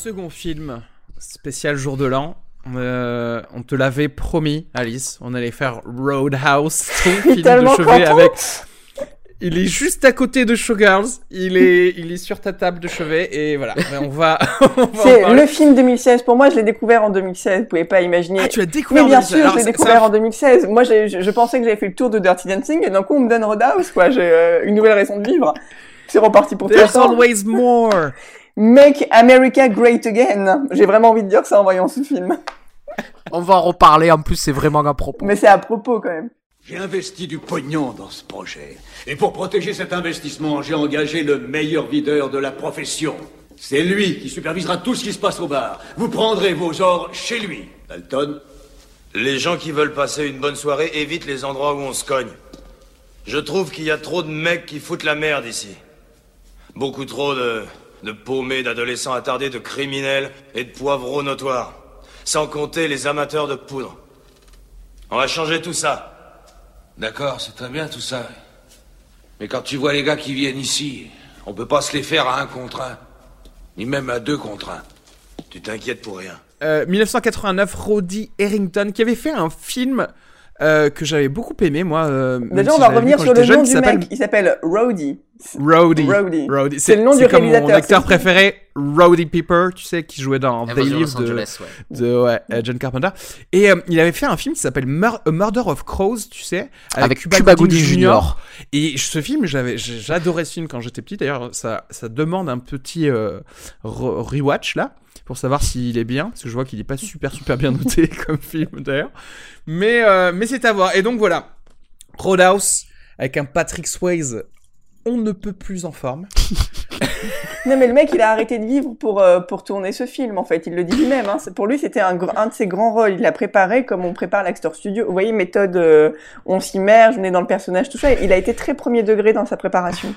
Second film spécial jour de l'an. Euh, on te l'avait promis, Alice. On allait faire Roadhouse, ton film de tellement chevet contente. avec. Il est juste à côté de Showgirls. Il est, il est sur ta table de chevet et voilà. Mais on va. C'est le film 2016. Pour moi, je l'ai découvert en 2016. Vous pouvez pas imaginer. Ah, tu l'as découvert. Mais bien en sûr, 2016. Alors, je l'ai découvert en 2016. Moi, je, je pensais que j'avais fait le tour de Dirty Dancing et d'un coup, on me donne Roadhouse, quoi. J'ai euh, une nouvelle raison de vivre. C'est reparti pour There's always more. Make America Great Again. J'ai vraiment envie de dire ça en voyant ce film. On va en reparler, en plus c'est vraiment à propos. Mais c'est à propos, quand même. J'ai investi du pognon dans ce projet. Et pour protéger cet investissement, j'ai engagé le meilleur videur de la profession. C'est lui qui supervisera tout ce qui se passe au bar. Vous prendrez vos ordres chez lui. Dalton? Les gens qui veulent passer une bonne soirée évitent les endroits où on se cogne. Je trouve qu'il y a trop de mecs qui foutent la merde ici. Beaucoup trop de, de paumés, d'adolescents attardés, de criminels et de poivreaux notoires. Sans compter les amateurs de poudre. On va changer tout ça. D'accord, c'est très bien tout ça. Mais quand tu vois les gars qui viennent ici, on peut pas se les faire à un contre un. Ni même à deux contre un. Tu t'inquiètes pour rien. Euh, 1989, Roddy Harrington qui avait fait un film euh, que j'avais beaucoup aimé moi. euh, Déjà, si on va revenir sur le nom jeune, du mec. Il s'appelle Rhodey. Roddy. C'est le nom du comme mon réalisateur, acteur c'est- préféré, Roddy Piper, tu sais, qui jouait dans Invasion Live de, Angeles, ouais. de ouais, euh, John Carpenter. Et euh, il avait fait un film qui s'appelle Mur- A Murder of Crows, tu sais, avec, Avec Cuba, Cuba Gooding Jr. Et ce film, j'avais, j'adorais ce film quand j'étais petit. D'ailleurs, ça, ça demande un petit euh, re- rewatch là pour savoir s'il est bien, parce que je vois qu'il est pas super super bien noté comme film d'ailleurs. Mais euh, mais c'est à voir. Et donc voilà, Roadhouse avec un Patrick Swayze, on ne peut plus en forme. Non, mais le mec, il a arrêté de vivre pour, euh, pour tourner ce film, en fait. Il le dit lui-même. Hein. Pour lui, c'était un, de ses grands rôles. Il l'a préparé comme on prépare l'Actor Studio. Vous voyez, méthode, euh, on s'immerge, on est dans le personnage, tout ça. Il a été très premier degré dans sa préparation.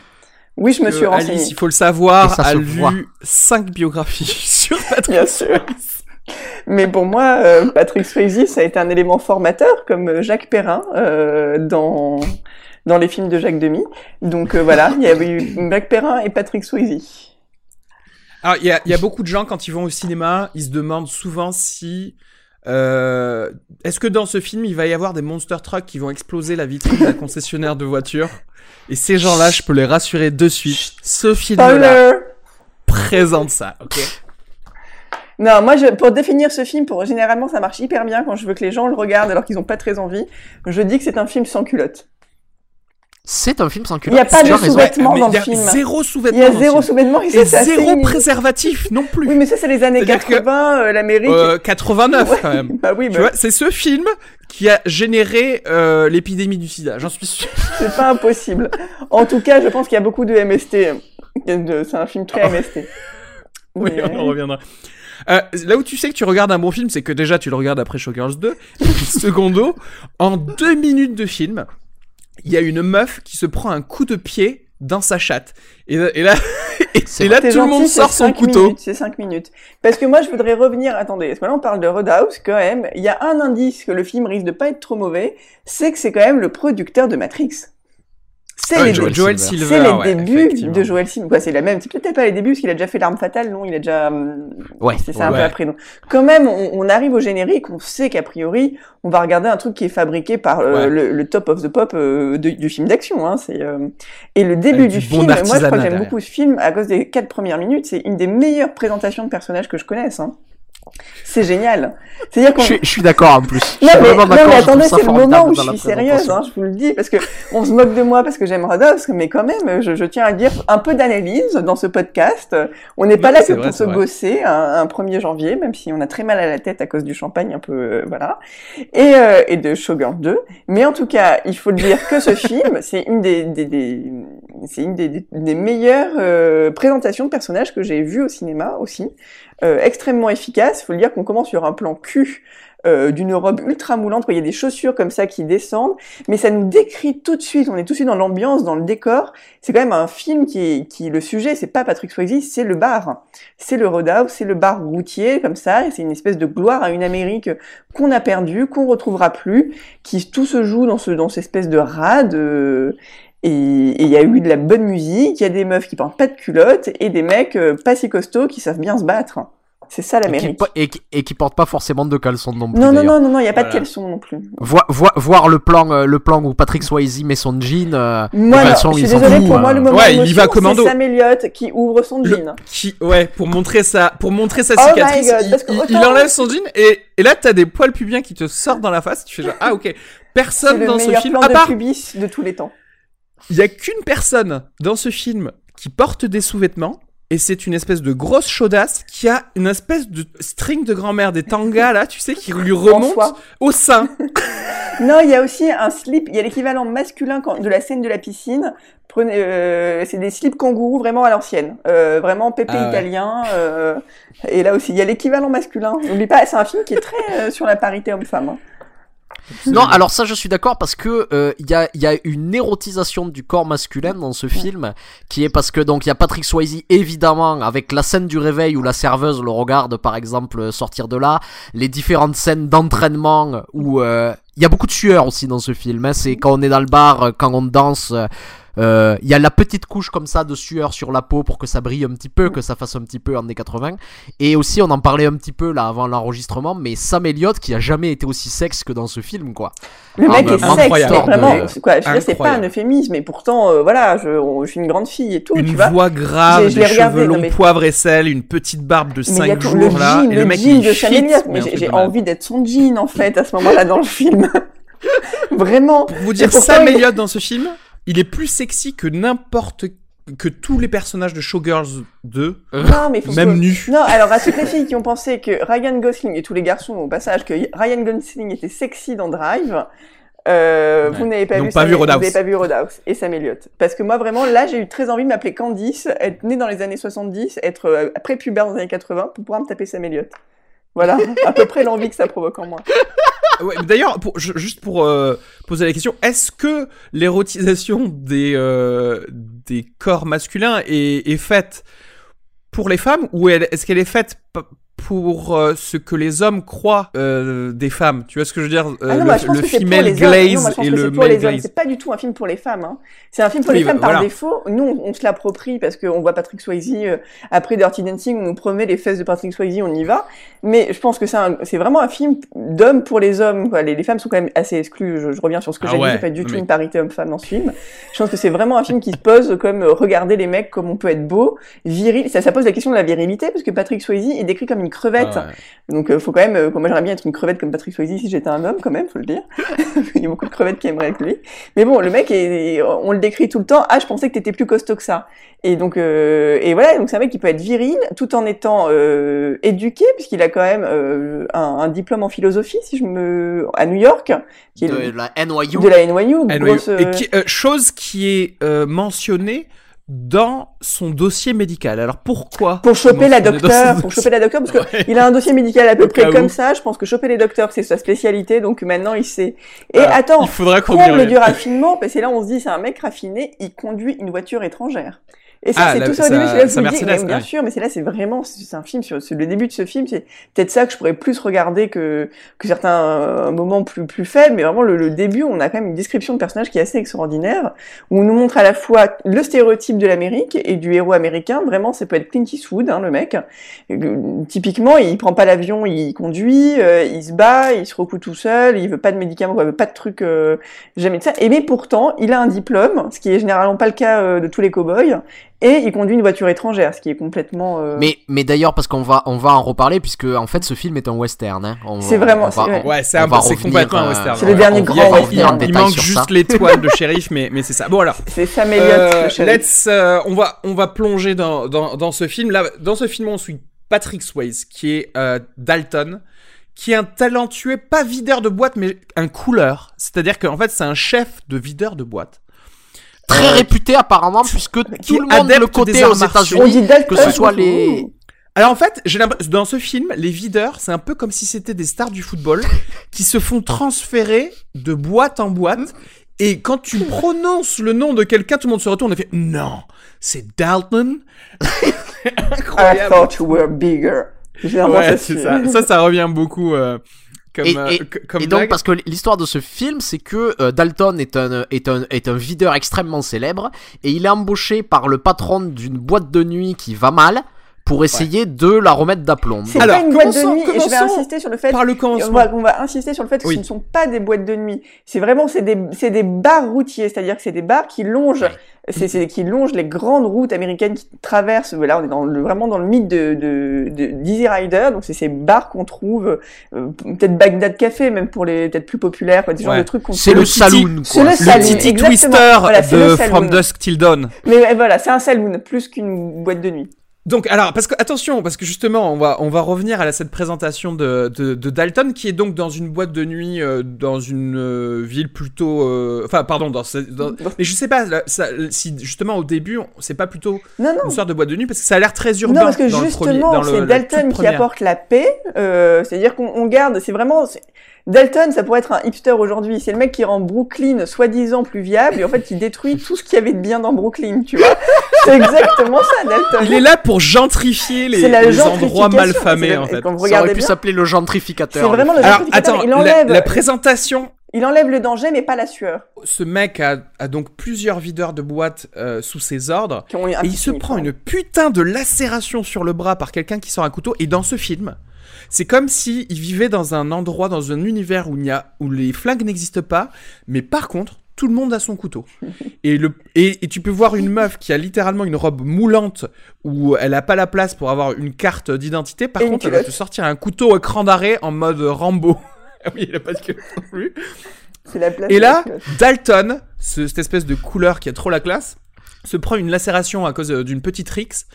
Oui, je me que suis renseigné. Alice, il faut le savoir, a lu voit. 5 biographies sur Patrick Bien sûr. Mais pour moi, euh, Patrick Swayze, ça a été un élément formateur, comme euh, Jacques Perrin euh, dans dans les films de Jacques Demy. Donc euh, voilà, il y avait eu Jacques Perrin et Patrick Swayze. Alors, il y a, il y a beaucoup de gens, quand ils vont au cinéma, ils se demandent souvent si... euh, Est-ce que dans ce film, il va y avoir des monster trucks qui vont exploser la vitrine d'un concessionnaire de voitures Et ces gens-là, je peux les rassurer de suite. Ce film-là présente ça, ok? Non, moi, je, pour définir ce film, pour généralement, ça marche hyper bien quand je veux que les gens le regardent alors qu'ils n'ont pas très envie. Je dis que c'est un film sans culotte. C'est un film sans Il culotte. n'y a pas de sous-vêtements dans il y le a film. zéro Il sous-vêtement y a le zéro film. sous-vêtements et Et ça, c'est assez zéro préservatif non plus. Oui, mais ça, c'est les années C'est-à-dire que- 80, euh, l'Amérique. Euh, 89 quand même. Bah oui, Tu bah, vois, c'est ce film qui a généré euh, l'épidémie du sida, j'en suis sûr. c'est pas impossible. En tout cas, je pense qu'il y a beaucoup de MST. C'est un film très MST. Oui, Mais- on en reviendra. Euh, là où tu sais que tu regardes un bon film, c'est que déjà tu le regardes après Showgirls 2. Et puis, secondo, en deux minutes de film, il y a une meuf qui se prend un coup de pied dans sa chatte. Et, et là, et, là tout le monde sort son cinq couteau. minutes, C'est 5 minutes. Parce que moi, je voudrais revenir. Attendez, parce que là, on parle de Roadhouse quand même. Il y a un indice que le film risque de pas être trop mauvais, c'est que c'est quand même le producteur de Matrix. C'est Ah, les, Joel Joel Silver. Silver. c'est les ouais, débuts de Joel Silver. Quoi, c'est la même. C'est peut-être pas les débuts parce qu'il a déjà fait l'arme fatale, non Il a déjà. hum, Ouais. C'est ça un peu après. Donc, quand même, on, on arrive au générique, on sait qu'a priori, on va regarder un truc qui est fabriqué par euh, Ouais. le, le top of the pop euh, de- du film d'action. Hein, c'est euh, et le début Avec du du bon film. Moi, je crois que j'aime beaucoup ce film à cause des quatre premières minutes. C'est une des meilleures présentations de personnages que je connaisse. Hein. C'est génial. C'est-à-dire qu'on Je, suis- je suis d'accord en plus. Non mais, non, mais attendez, c'est le moment où je suis sérieuse, hein, je vous le dis, parce que on se moque de moi parce que j'aime Rodolphe, mais quand même, je, je tiens à dire un peu d'analyse dans ce podcast. On n'est pas là que vrai, pour se vrai. bosser un, un 1er janvier, même si on a très mal à la tête à cause du champagne, un peu, euh, voilà, et, euh, et de Showgirl 2. Mais en tout cas, il faut le dire que ce film, c'est une des, des, des- c'est une des, des- meilleures euh, présentations de personnages que j'ai vues au cinéma aussi. Euh, extrêmement efficace. Faut le dire qu'on commence sur un plan cul euh, d'une robe ultra moulante, il y a des chaussures comme ça qui descendent, mais ça nous décrit tout de suite, on est tout de suite dans l'ambiance, dans le décor. C'est quand même un film qui est, qui le sujet, c'est pas Patrick Swayze, c'est le bar, c'est le roadhouse, c'est le bar routier comme ça, et c'est une espèce de gloire à une Amérique qu'on a perdue, qu'on retrouvera plus, qui tout se joue dans ce dans cette espèce de rade. Et et il y a eu de la bonne musique, il y a des meufs qui portent pas de culottes et des mecs euh, pas si costauds qui savent bien se battre. C'est ça Et qui, l'Amérique. et, qui- et qui porte pas forcément de caleçon non plus. Non, non, non, non, non, il n'y a pas de caleçon non plus. Voir, voir, voir le plan, euh, le plan où Patrick Swayze met son jean. euh, Moi, je suis fout, pour moi, le moment Ouais, il y va commando. c'est Sam Elliott qui ouvre son Le- jean. Qui, ouais, pour montrer sa, pour montrer sa Oh my cicatrice, God, il, parce que il- autant- il enlève son jean et, et là t'as des poils pubiens qui te sortent dans la face. Tu fais genre ah ok. Personne dans ce meilleur film, plan à de part pubis de tous les temps. Il y a qu'une personne dans ce film qui porte des sous-vêtements. Et c'est une espèce de grosse chaudasse qui a une espèce de string de grand-mère, des tangas là, tu sais, qui lui remonte au sein. Non, il y a aussi un slip, il y a l'équivalent masculin de la scène de la piscine. Prenez, euh, c'est des slips kangourous vraiment à l'ancienne, euh, vraiment pépé Ah ouais. italien. euh, et là aussi, il y a l'équivalent masculin. N'oublie pas, c'est un film qui est très euh, sur la parité homme-femme. hein. Non, alors ça, je suis d'accord parce que euh, il y, a, y a une érotisation du corps masculin dans ce film qui est parce que donc il y a Patrick Swayze évidemment avec la scène du réveil où la serveuse le regarde par exemple sortir de là, les différentes scènes d'entraînement où euh, il y a beaucoup de sueur aussi dans ce film. Hein, c'est quand on est dans le bar, euh, quand on danse. Euh, euh, Il y a la petite couche comme ça de sueur sur la peau pour que ça brille un petit peu, que ça fasse un petit peu années 80. Et aussi, on en parlait un petit peu là avant l'enregistrement, mais Sam Elliott qui a jamais été aussi sexe que dans ce film, quoi. Le Ah, mec bah, est sexe, vraiment, De- c'est quoi, je veux dire, c'est pas un euphémisme, et pourtant, euh, voilà, je, on- je suis une grande fille et tout, une tu vois. voix grave, des regardé, cheveux longs, mais- poivre et sel, une petite barbe de Mais il y a 5 tout, jours le là, jean, et le le mec jean de Chanel, mais j'ai envie d'être son jean, en fait, à ce moment-là dans le film. Vraiment. Pour vous dire, Sam Elliott dans ce film, il est plus sexy que n'importe que tous les personnages de Showgirls 2, Non, mais faut même que- nu. Non, alors à toutes les filles qui ont pensé que Ryan Gosling et tous les garçons au passage que Ryan Gosling était sexy dans Drive, euh, Ouais. vous n'avez pas vu pas Roadhouse. Vous n'avez pas vu Roadhouse et Sam Elliott. Parce que moi vraiment là j'ai eu très envie de m'appeler Candice, être née dans les années 70, être euh, prépubère dans les années 80 pour pouvoir me taper Sam Elliott. Voilà, à peu près l'envie que ça provoque en moi. Ouais, mais D'ailleurs, juste pour euh, poser la question, est-ce que l'érotisation des, euh, des corps masculins est, est faite pour les femmes ou est-ce qu'elle est faite pour euh, ce que les hommes croient euh, des femmes Tu vois ce que je veux dire Euh, Ah non, Le, pense le que c'est pour female glaze Non, et le male les hommes. glaze. C'est pas du tout un film pour les femmes. Hein. C'est un film pour Oui, les femmes voilà. par défaut. Nous, on, on se l'approprie parce qu'on voit Patrick Swayze euh, après Dirty Dancing, on nous promet les fesses de Patrick Swayze, on y va. Mais je pense que c'est un- c'est vraiment un film d'hommes pour les hommes. Quoi. Les, les femmes sont quand même assez exclues. Je, je reviens sur ce que Ah j'ai ouais, dit. C'est pas du tout mais- une parité homme-femme dans ce film. Je pense que c'est vraiment un film qui se pose comme euh, regarder les mecs comme on peut être beau, viril. Ça, ça pose la question de la virilité parce que Patrick Swayze est décrit comme une crevette. Ah ouais. Donc, euh, faut quand même. euh, moi, j'aimerais bien être une crevette comme Patrick Swayze si j'étais un homme, quand même, faut le dire. Il y a beaucoup de crevettes qui aimeraient être lui. Mais bon, le mec, est, on le décrit tout le temps. Ah, je pensais que t'étais plus costaud que ça. Et donc, euh, et voilà. Donc, c'est un mec qui peut être viril, tout en étant euh, éduqué, puisqu'il a quand même euh, un, un diplôme en philosophie, si je me, à New York, qui est De le- la NYU. de la NYU. NYU. grosse, Et qui- chose qui est euh, mentionnée dans son dossier médical. Alors pourquoi Pour choper la docteur, pour choper la docteur, parce que Ouais. il a un dossier médical à peu près comme où. ça. Je pense que choper les docteurs, c'est sa spécialité, donc maintenant il sait. Et Voilà. attends, Il faudra qu'on du raffinement, parce que là on se dit c'est un mec raffiné, il conduit une voiture étrangère. Et ça, Ah, c'est tout ça au début. C'est là que je vous dis, bien sûr, mais c'est là, c'est vraiment, c'est un film sur le début de ce film. C'est peut-être ça que je pourrais plus regarder que que certains euh, moments plus plus faibles. Mais vraiment, le, le début, on a quand même une description de personnage qui est assez extraordinaire, où on nous montre à la fois le stéréotype de l'Amérique et du héros américain. Vraiment, ça peut être Clint Eastwood, hein, le mec. Typiquement, il prend pas l'avion, il conduit, euh, il se bat, il se recoue tout seul, il veut pas de médicaments, il veut pas de trucs, euh, jamais de ça. Et mais pourtant, il a un diplôme, ce qui est généralement pas le cas euh, de tous les cow-boys, et il conduit une voiture étrangère, ce qui est complètement. euh, Mais, mais d'ailleurs, parce qu'on va, on va en reparler, puisque en fait, ce film est un western. Hein. On- C'est vraiment- on va- c'est vrai. on- Ouais, c'est complètement un euh, western. C'est le ouais. dernier on grand va western. Il manque juste ça. l'étoile de shérif, mais, mais c'est ça. Bon alors, C'est Sam Elliott, Euh, le shérif. let's, euh, on va on va plonger dans, dans, dans ce film. Là, dans ce film, on suit Patrick Swayze, qui est euh, Dalton, qui est un talentueux, pas videur de boîte, mais un couleur. C'est-à-dire qu'en fait, c'est un chef de videur de boîte. Très Euh, réputé apparemment, puisque tout le monde le côté aux États-Unis. dit Dalton. que ce soit les- Alors en fait, j'ai dans ce film, les videurs, c'est un peu comme si c'était des stars du football qui se font transférer de boîte en boîte. Et quand tu prononces le nom de quelqu'un, tout le monde se retourne et fait non, c'est Dalton. I Incroyable. thought you were bigger. Ouais, ça, c'est ça. Ça, ça revient beaucoup euh, comme, Et- euh, et- c- comme Et donc, parce que l'histoire de ce film, c'est que euh, Dalton est un, est, un, est un videur extrêmement célèbre et il est embauché par le patron d'une boîte de nuit qui va mal pour essayer de la remettre d'aplomb. C'est Alors, pas une boîte de nuit, et je vais insister sur le fait par le. On va, on va insister sur le fait que Oui. ce ne sont pas des boîtes de nuit. C'est vraiment c'est des c'est des bars routiers, c'est-à-dire que c'est des bars qui longent c'est c'est qui longent les grandes routes américaines qui traversent. Là, on est dans le, vraiment dans le mythe de de de d'Easy Rider. Donc c'est ces bars qu'on trouve euh, peut-être Bagdad Café même pour les peut-être plus populaires, quoi, des genres Ouais. de trucs qu'on C'est le saloon, c'est le Le saloon. Twister Voilà, c'est le de saloon. From Dusk Till Dawn. Mais voilà, c'est un saloon plus qu'une boîte de nuit. Donc, alors, parce que, attention, parce que justement, on va, on va revenir à la- cette présentation de, de, de Dalton, qui est donc dans une boîte de nuit, euh, dans une euh, ville plutôt. euh, Enfin, pardon, dans, dans- Mais je sais pas, là, ça, si justement au début, c'est pas plutôt Non non. une sorte de boîte de nuit, parce que ça a l'air très urbain. Non, parce que dans justement, c'est Dalton qui apporte la paix. Euh, C'est-à-dire qu'on on garde, c'est vraiment... Dalton, ça pourrait être un hipster aujourd'hui. C'est le mec qui rend Brooklyn soi-disant plus viable et en fait qui détruit tout ce qu'il y avait de bien dans Brooklyn, tu vois. C'est exactement ça, Dalton. Il est là pour gentrifier les, endroits gentrification. mal C'est famés, la- en fait. Quand vous Ça aurait pu s'appeler le gentrificateur. c'est vraiment le Alors, gentrificateur. attends, il la, enlève, la présentation il enlève le danger, mais pas la sueur. ce mec a, a donc plusieurs videurs de boîtes euh, sous ses ordres. Qui ont un Et il se prend une putain de lacération sur le bras par quelqu'un qui sort un couteau. Et dans ce film, c'est comme si il vivait dans un endroit, dans un univers où, il y a, où les flingues n'existent pas. Mais par contre, tout le monde a son couteau. Et, le, et, et tu peux voir une meuf qui a littéralement une robe moulante où elle a pas la place pour avoir une carte d'identité. Par Et contre, elle va te sortir un couteau à cran d'arrêt en mode Rambo. Ah oui, il a pas de queue non plus. C'est la place Et là. Dalton, ce- cette espèce de couleur qui a trop la classe, se prend une lacération à cause euh, d'une petite rixe.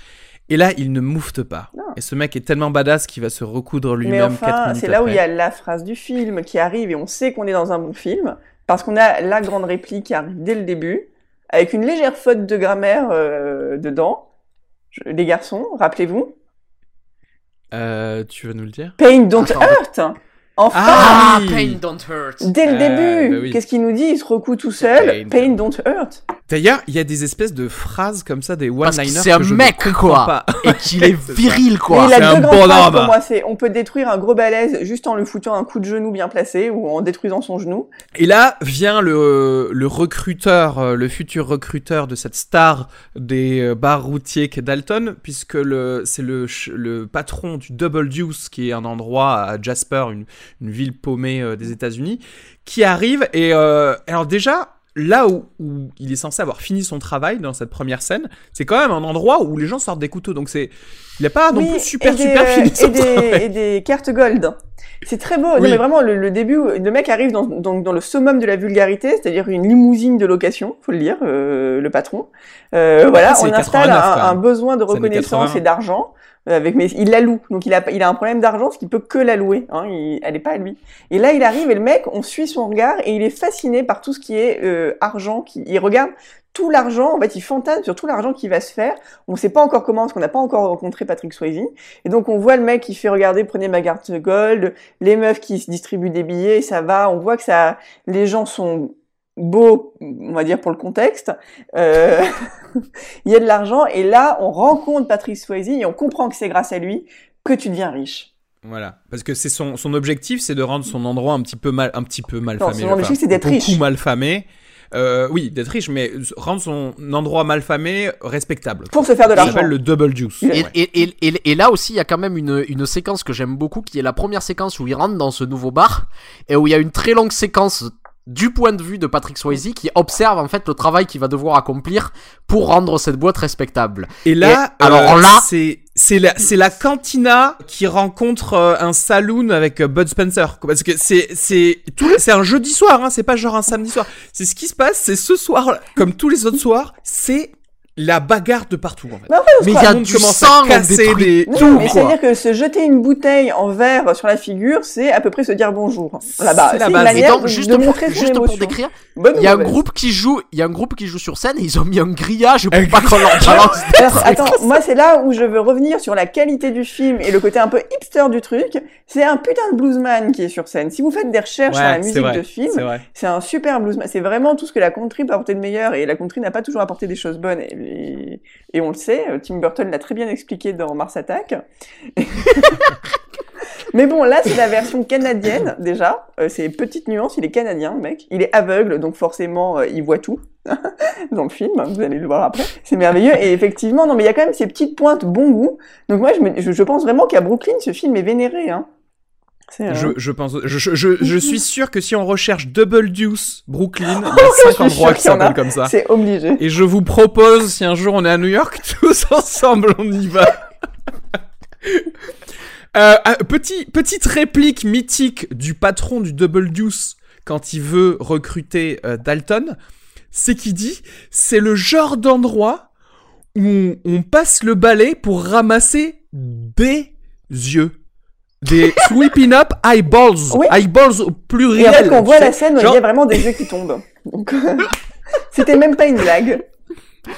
Et là, il ne moufte pas. Non. Et ce mec est tellement badass qu'il va se recoudre lui-même enfin, minutes c'est là où il y a la phrase du film qui arrive et on sait qu'on est dans un bon film parce qu'on a la grande réplique qui arrive dès le début avec une légère faute de grammaire euh, dedans. Je- les garçons, rappelez-vous, Euh, tu veux nous le dire? Pain don't Attends. hurt. Enfin, Ah, Ah, oui. pain don't hurt. dès le Euh, début, bah oui. qu'est-ce qu'il nous dit? Il se recoue tout seul. Pain Pain, don't hurt. D'ailleurs, il y a des espèces de phrases comme ça, des one-liners c'est un que je mec, ne comprends quoi. pas. Et qu'il est viril, Mais quoi. il c'est a un deux grandes bon phrases homme. pour moi. C'est on peut détruire un gros balèze juste en lui foutant un coup de genou bien placé ou en détruisant son genou. Et là vient le, le recruteur, euh, le futur recruteur de cette star des euh, bars routiers qu'est Dalton, puisque le, c'est le, le patron du Double Deuce, qui est un endroit à Jasper, une, une ville paumée euh, des États-Unis, qui arrive. Et euh, alors déjà, là où, où il est censé avoir fini son travail dans cette première scène, c'est quand même un endroit où les gens sortent des couteaux. Donc c'est, il a pas non Oui, plus super et des, super fini son et des, travail. et des cartes gold. C'est très beau. Non, mais vraiment, le, le début, le mec arrive dans, dans, dans le summum de la vulgarité, c'est-à-dire une limousine de location, faut le dire, euh, le patron. Euh, voilà, c'est on installe 89 un, besoin de reconnaissance 80. et d'argent. Avec, mais il la loue, donc il a, il a un problème d'argent, ce qui peut que la louer. Hein, il- elle est pas à lui. Et là, il arrive et le mec, on suit son regard et il est fasciné par tout ce qui est euh, argent. Qui, il regarde tout l'argent, en fait, il fantasme sur tout l'argent qui va se faire. On sait pas encore comment, parce qu'on n'a pas encore rencontré Patrick Swayze. Et donc, on voit le mec qui fait regarder, prenez ma carte gold, les meufs qui se distribuent des billets, ça va. On voit que ça, les gens sont beau, on va dire pour le contexte, euh, il y a de l'argent et là on rencontre Patrick Swayze et on comprend que c'est grâce à lui que tu deviens riche. Voilà, parce que c'est son, son objectif, c'est de rendre son endroit un petit peu mal, un petit peu mal Non, famé. son objectif, enfin, c'est d'être beaucoup riche. mal famé. Euh, oui, d'être riche, mais rendre son endroit mal famé respectable. Pour se faire de Ça l'argent. s'appelle le double juice. Il- Et, Ouais. et, et, et, et là aussi, il y a quand même une, une séquence que j'aime beaucoup, qui est la première séquence où il rentre dans ce nouveau bar, et où il y a une très longue séquence du point de vue de Patrick Swayze qui observe en fait le travail qu'il va devoir accomplir pour rendre cette boîte respectable. Et là, Et alors là- c'est c'est la c'est la cantina qui rencontre euh, un saloon avec euh, Bud Spencer parce que c'est c'est tout c'est un jeudi soir hein, c'est pas genre un samedi soir. C'est ce qui se passe, c'est ce soir comme tous les autres soirs, c'est la bagarre de partout en fait. Se Mais il y a du commence sang, à on casser des Non, tout, mais c'est-à-dire que se jeter une bouteille en verre sur la figure, c'est à peu près se dire bonjour. Là-bas, C'est la une base. Et manière donc, juste de pour, montrer juste pour décrire, il y a un groupe qui joue, il y a un groupe qui joue sur scène et ils ont mis un grillage pour pas qu'on leur balance Alors, attends, moi c'est là où je veux revenir sur la qualité du film et le côté un peu hipster du truc. C'est un putain de bluesman qui est sur scène. Si vous faites des recherches sur la musique vrai. de film, c'est un super bluesman. C'est vraiment tout ce que la country peut apporter de meilleur et la country n'a pas toujours apporté des choses bonnes et, on le sait. Tim Burton l'a très bien expliqué dans Mars Attack. Mais bon, là, c'est la version canadienne, déjà. Euh, c'est petite nuance, il est canadien, le mec. Il est aveugle, donc forcément, euh, il voit tout dans le film. Vous allez le voir après. C'est merveilleux. Et effectivement, non, mais il y a quand même ces petites pointes bon goût. Donc moi, je, me- je, je pense vraiment qu'à Brooklyn, ce film est vénéré. Hein. Je, je pense, je, je, je, suis sûr que si on recherche Double Deuce Brooklyn, il y a Je cinq suis endroits sûr qui s'appellent comme ça. C'est obligé. Et je vous propose, si un jour on est à New York, tous ensemble, on y va. Euh, ah, petit, petite réplique mythique du patron du Double Deuce quand il veut recruter euh, Dalton, c'est qu'il dit c'est le genre d'endroit où on, on passe le balai pour ramasser des yeux. Des sweeping up eyeballs. Oui. Eyeballs au Et pluriel. en fait, on tu voit la scène où il y a vraiment des yeux qui tombent. Donc, c'était même pas une blague.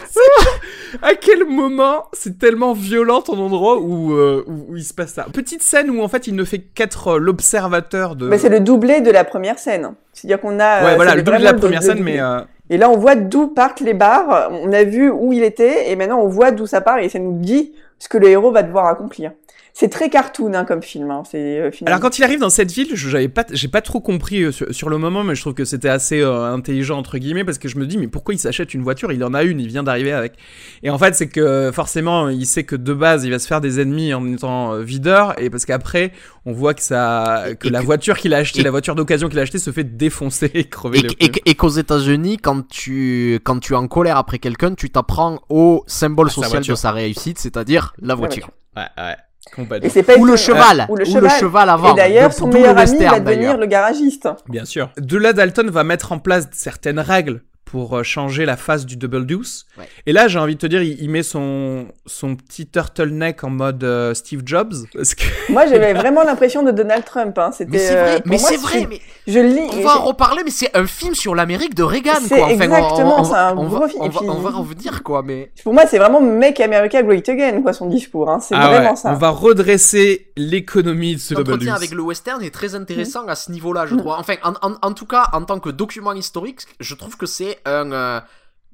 À quel moment c'est tellement violent ton endroit où, euh, où, où il se passe ça? Petite scène où en fait il ne fait qu'être euh, l'observateur de. Mais c'est le doublé de la première scène. C'est-à-dire qu'on a. Ouais, euh, voilà, le double de la première scène, doublé. mais. euh, Et là, on voit d'où partent les bars. On a vu où il était, et maintenant on voit d'où ça part, et ça nous dit ce que le héros va devoir accomplir. C'est très cartoon hein, comme film. Hein. C'est euh, Alors quand il arrive dans cette ville, je- j'avais pas, j'ai pas trop compris euh, sur, sur le moment, mais je trouve que c'était assez euh, intelligent entre guillemets parce que je me dis mais pourquoi il s'achète une voiture? Il en a une, il vient d'arriver avec. Et en fait c'est que forcément il sait que de base il va se faire des ennemis en étant euh, videur et parce qu'après on voit que ça, que Et la que- voiture qu'il a acheté, et- la voiture d'occasion qu'il a acheté se fait défoncer et crever Et, et, et qu'aux États-Unis, quand tu, quand tu es en colère après quelqu'un, tu t'apprends au symbole sa social voiture. de sa réussite, c'est-à-dire la voiture. Ouais, ouais, complètement. Et c'est pas Ou le cheval, ou le ou cheval. le cheval avant. Et d'ailleurs, son meilleur ami western, va devenir le garagiste. Bien sûr. De là, Dalton va mettre en place certaines règles pour euh, changer la face du Double Deuce. Ouais. Et là, j'ai envie de te dire, il, il met son, son petit turtleneck en mode euh, Steve Jobs. Parce que... Moi, j'avais vraiment l'impression de Donald Trump. Hein. C'était. Mais c'est euh, vrai, pour mais moi, c'est vrai, je- mais Je lis. on va en reparler, mais c'est un film sur l'Amérique de Reagan, C'est quoi. Enfin, exactement, on, c'est un on gros va, film. on, va, puis- on va revenir, quoi, mais. Pour moi, c'est vraiment Make America Great Again, quoi, son discours. Hein. C'est Ah vraiment ouais, ça. On va redresser l'économie de ce Double Deuce. avec le western est très intéressant à ce niveau-là, je trouve. Enfin, en, en, en tout cas, en tant que document historique, je trouve que c'est un. euh,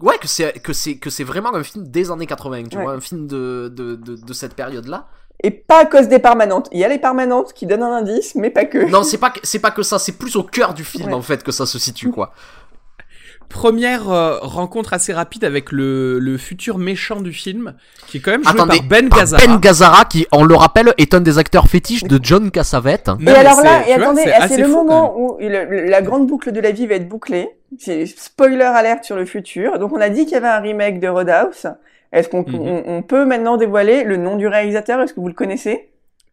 Ouais, que c'est que c'est que c'est vraiment un film des années 80, tu Ouais. vois, un film de de, de, de cette période-là. Et pas à cause des permanentes. Il y a les permanentes qui donnent un indice, mais pas que. Non, c'est pas que c'est pas que ça, c'est plus au cœur du film Ouais. en fait que ça se situe, quoi. Première euh, rencontre assez rapide avec le, le futur méchant du film, qui est quand même joué Attendez, par Ben par Gazzara. Ben Gazzara, qui, on le rappelle, est un des acteurs fétiches de John Cassavetes. Non, Et mais alors là, et attendez, c'est le moment où le- la grande boucle de la vie va être bouclée. C'est spoiler alerte sur le futur. Donc on a dit qu'il y avait un remake de Roadhouse. Est-ce qu'on Mhm. on, on peut maintenant dévoiler le nom du réalisateur? Est-ce que vous le connaissez?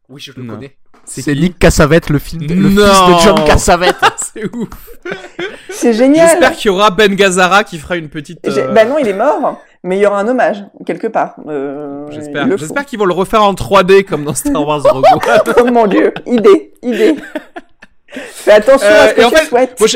Oui, je le Non. connais. C'est Nick Cassavetes, le, film de- le fils de John Cassavetes. C'est ouf. C'est génial. J'espère qu'il y aura Ben Gazzara qui fera une petite. Euh, Bah non, il est mort, mais il y aura un hommage quelque part. Euh, J'espère. J'espère qu'ils vont le refaire en 3D comme dans Star Wars Rogue One. Oh mon dieu, idée, idée. Fais attention Euh, à ce que et en tu fait, souhaites. Moi,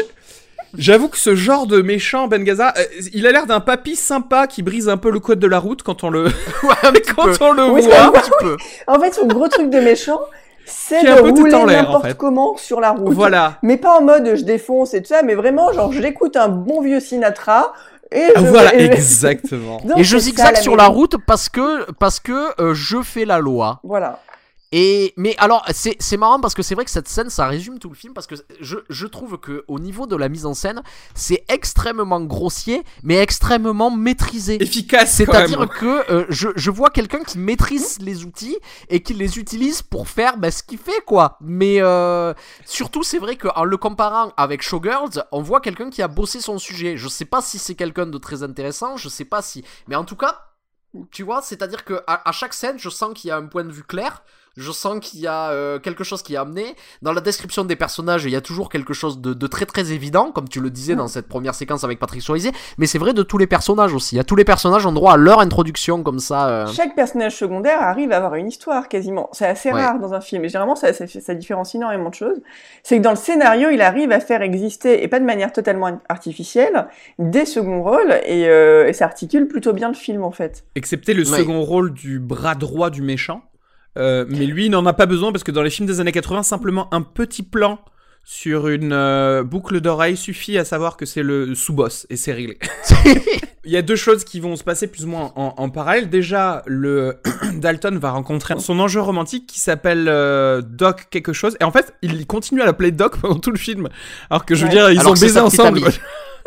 J'avoue que ce genre de méchant Ben Gazzara, euh, il a l'air d'un papy sympa qui brise un peu le code de la route quand on le Ouais, quand on le Oui, voit. Un petit peu. En fait, son gros truc de méchant, c'est de rouler en n'importe fait. comment sur la route. Voilà. Mais pas en mode je défonce et tout ça, mais vraiment genre j'écoute un bon vieux Sinatra et je Voilà, et- exactement. Donc, Et je zigzague sur la route parce que parce que euh, je fais la loi. Voilà. Et mais alors c'est marrant parce que c'est vrai que cette scène ça résume tout le film parce que je, je trouve que au niveau de la mise en scène c'est extrêmement grossier mais extrêmement maîtrisé. Efficace, C'est-à-dire que euh, je, je vois quelqu'un qui maîtrise les outils et qui les utilise pour faire bah, ce qu'il fait quoi. Mais euh, surtout c'est vrai qu'en le comparant avec Showgirls, on voit quelqu'un qui a bossé son sujet. Je sais pas si c'est quelqu'un de très intéressant, je sais pas si, mais en tout cas, tu vois, c'est-à-dire que à, à chaque scène, je sens qu'il y a un point de vue clair. Je sens qu'il y a euh, quelque chose qui est amené. Dans la description des personnages, il y a toujours quelque chose de, de très très évident, comme tu le disais dans cette première séquence avec Patrick Swayze. Mais c'est vrai de tous les personnages aussi. Il y a tous les personnages ont droit à leur introduction comme ça. euh. Chaque personnage secondaire arrive à avoir une histoire quasiment. C'est assez Ouais. rare dans un film. Et généralement, ça, ça, ça différencie énormément de choses. C'est que dans le scénario, il arrive à faire exister, et pas de manière totalement artificielle, des seconds rôles, et, euh, et ça articule plutôt bien le film en fait. Excepté le Ouais. second rôle du bras droit du méchant. Euh, mais lui, il n'en a pas besoin parce que dans les films des années 80, simplement un petit plan sur une euh, boucle d'oreille suffit à savoir que c'est le sous-boss et c'est réglé. Il y a deux choses qui vont se passer plus ou moins en, en parallèle. Déjà, le Dalton va rencontrer son enjeu romantique qui s'appelle euh, Doc quelque chose. Et en fait, il continue à l'appeler Doc pendant tout le film. Alors que je veux Ouais. dire, ils Alors ont baisé ensemble.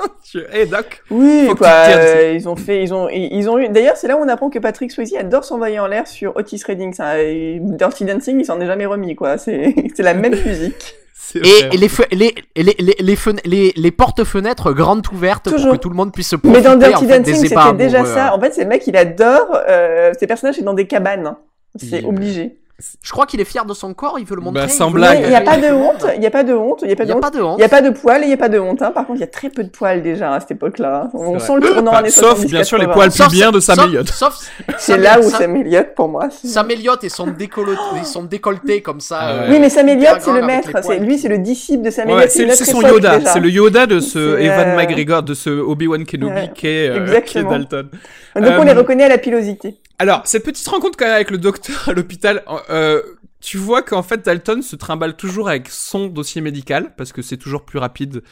Je- Hey Doc. Oui, quoi. euh, ils ont fait, ils ont, ils ils ont eu. D'ailleurs, c'est là où on apprend que Patrick Swayze adore s'envoyer en l'air sur Otis Redding. Ça, et Dirty Dancing, il s'en est jamais remis, quoi. C'est, c'est la même musique. C'est Et, les, les, les, les, les, fen- les, les portes-fenêtres grandes ouvertes pour que tout le monde puisse se profiter Mais dans Dirty en fait, Dancing, c'était déjà ça. En fait, c'est le mec, il adore euh, ses personnages sont dans des cabanes. C'est Il- obligé. Je crois qu'il est fier de son corps, il veut le montrer. Bah, sans blague. Mais il n'y a pas de honte. Il n'y a pas de honte. Il n'y a pas de honte. Il n'y a pas de poils et il n'y a pas de honte. Hein. Par contre, il y a très peu de poils déjà à cette époque-là. On sent le tournant Enfin, années sauf, 70, bien sûr, les 80. poils plus bien de Sam sauf- Elliott. Sauf, C'est là où Sam- Elliott, pour moi. Sam Elliott et son, décolleté, son décolleté comme ça. Ah euh, Oui, mais Sam Elliott, c'est le maître. lui, c'est le disciple de Sam Elliott. c'est son Yoda, c'est le Yoda de ce Evan euh, McGregor, de ce Obi-Wan Kenobi qui, est, euh. Dalton. Donc on les reconnaît à la pilosité. Alors, cette petite rencontre quand même avec le docteur à l'hôpital, euh, tu vois qu'en fait Dalton se trimballe toujours avec son dossier médical, parce que c'est toujours plus rapide.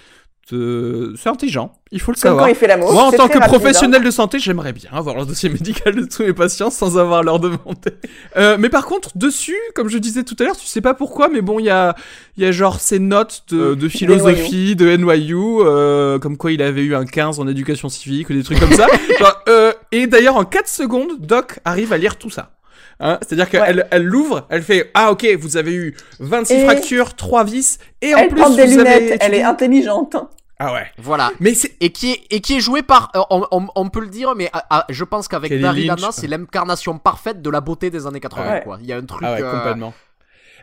de- C'est intelligent, il faut le Comme savoir. quand il fait l'amour. Moi, en tant que rapide, hein. professionnel de santé, j'aimerais bien avoir le dossier médical de tous mes patients sans avoir à leur demander. Euh, mais par contre, dessus, comme je disais tout à l'heure, tu sais pas pourquoi, mais bon, il y a, il y a genre ces notes de, de philosophie, de NYU, euh, comme quoi il avait eu un 15 en éducation civique ou des trucs comme ça. Genre, euh, et d'ailleurs, en 4 secondes, Doc arrive à lire tout ça. Hein, C'est-à-dire qu'elle elle l'ouvre, elle fait Ah, ok, vous avez eu 26 Et- fractures, 3 vis, et en Elle plus, porte des vous lunettes, avez. elle est intelligente. Ah ouais. Voilà. Mais c'est. Et qui est, et qui est joué par. euh, On, on- on peut le dire, mais ah, ah, je pense qu'avec Kelly Lynch, ouais. c'est l'incarnation parfaite de la beauté des années 80. Ouais. Quoi. Il y a un truc. Ah ouais, euh, complètement.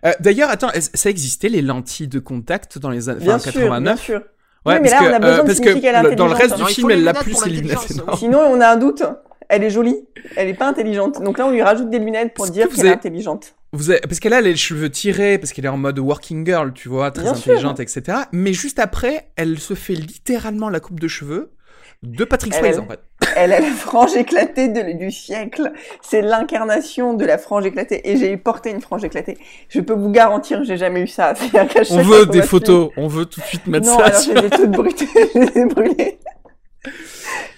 Euh, D'ailleurs, attends, ça existait les lentilles de contact dans les années Bien enfin, sûr, bien 89 sûr. Ouais, Oui, mais là, que, on a besoin euh, de parce signifier qu'elle est le- dans le reste du film, elle l'a plus ses lunettes. Sinon, on a un doute. Elle est jolie. Elle est pas intelligente. Donc là, on lui rajoute des lunettes pour dire qu'elle est intelligente. Vous avez- Parce qu'elle a les cheveux tirés, parce qu'elle est en mode working girl, tu vois, très Bien sûr. intelligente, etc. Mais juste après, elle se fait littéralement la coupe de cheveux de Patrick Swayze, en fait. Elle a la frange éclatée de- du siècle. C'est l'incarnation de la frange éclatée. Et j'ai porté une frange éclatée. Je peux vous garantir que j'ai jamais eu ça. On veut des photos, on veut tout de suite mettre Non, ça alors sur... je les ai toutes brûlées. je les ai brûlées.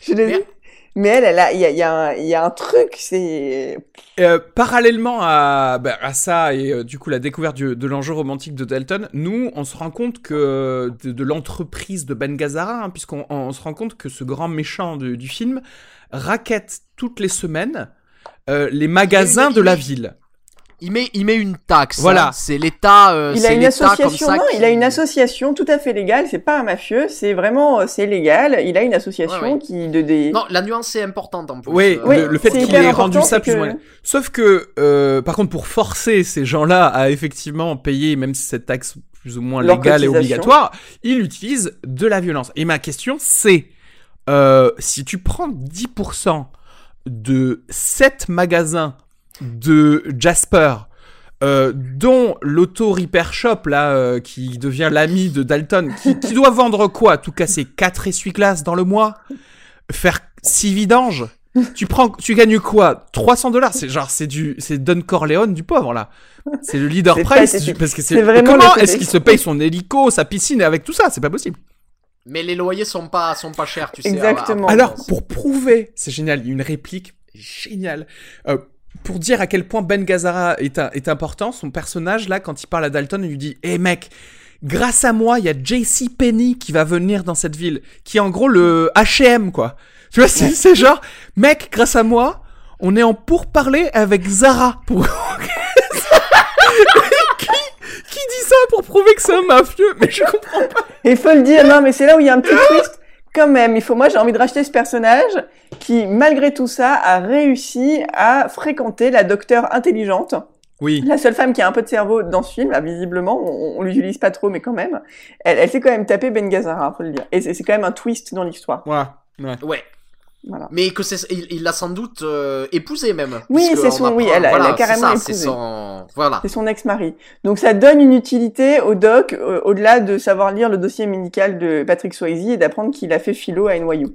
Je les ai- Mais- elle, il y a, il y, a un- il y a un truc, c'est. Euh, parallèlement à, bah, à ça et euh, du coup la découverte du- de l'enjeu romantique de Dalton, nous on se rend compte que de, de l'entreprise de Ben Gazzara, hein, puisqu'on on se rend compte que ce grand méchant du, du film raquette toutes les semaines euh, les magasins de la ville. Il met, il met une taxe. Voilà. hein. C'est l'État. euh, Il a une association, ça non, qui- il a une association tout à fait légale. C'est pas un mafieux, c'est vraiment, euh, c'est légal. Il a une association Ouais, ouais. qui de des. Non, la nuance est importante en plus. Oui, Euh, Oui, le, le fait qu'il ait rendu important, ça plus ou que- moins. Sauf que, euh, par contre, pour forcer ces gens-là à effectivement payer, même si cette taxe plus ou moins légale et obligatoire, il utilise de la violence. Et ma question, c'est euh, si tu prends 10% de 7 magasins de Jasper, euh, dont l'auto repair shop là euh, qui devient l'ami de Dalton, qui, qui doit vendre quoi? Tout casser 4 essuie-glaces dans le mois, faire 6 vidanges? tu prends, tu gagnes quoi? 300 dollars? C'est genre, c'est du, c'est Don Corleone du pauvre là. C'est le leader price du- parce que C'est Comment est-ce qu'il se paye son hélico, sa piscine avec tout ça? C'est pas possible. Mais les loyers sont pas, sont pas chers, tu sais. Exactement. Alors, pour prouver, c'est génial, il y a une réplique géniale. Euh, pour dire à quel point Ben Gazzara est, un- est important, son personnage, là, quand il parle à Dalton, il lui dit Hé mec, grâce à moi, il y a JC Penny qui va venir dans cette ville, qui est en gros le HM, quoi. Tu vois, c'est c'est genre, mec, grâce à moi, on est en pourparler avec Zara. Pour... qui, qui dit ça pour prouver que c'est un mafieux? Mais je comprends pas. Et faut le dire, non, mais c'est là où il y a un petit twist. Quand même, il faut, moi, j'ai envie de racheter ce personnage qui, malgré tout ça, a réussi à fréquenter la docteure intelligente. Oui. La seule femme qui a un peu de cerveau dans ce film, là, visiblement, on, on l'utilise pas trop, mais quand même, elle, elle s'est quand même tapé Ben Gazzara, faut le dire. Et c'est quand même un twist dans l'histoire. Ouais. Ouais. Voilà. Mais que c'est, il il l'a sans doute euh, épousé même. Oui, c'est on son- apprend- oui, elle a- elle a voilà, carrément ça, épousé. C'est son, voilà. C'est son ex-mari. Donc ça donne une utilité au doc, euh, au-delà de savoir lire le dossier médical de Patrick Swayze et d'apprendre qu'il a fait philo à NYU.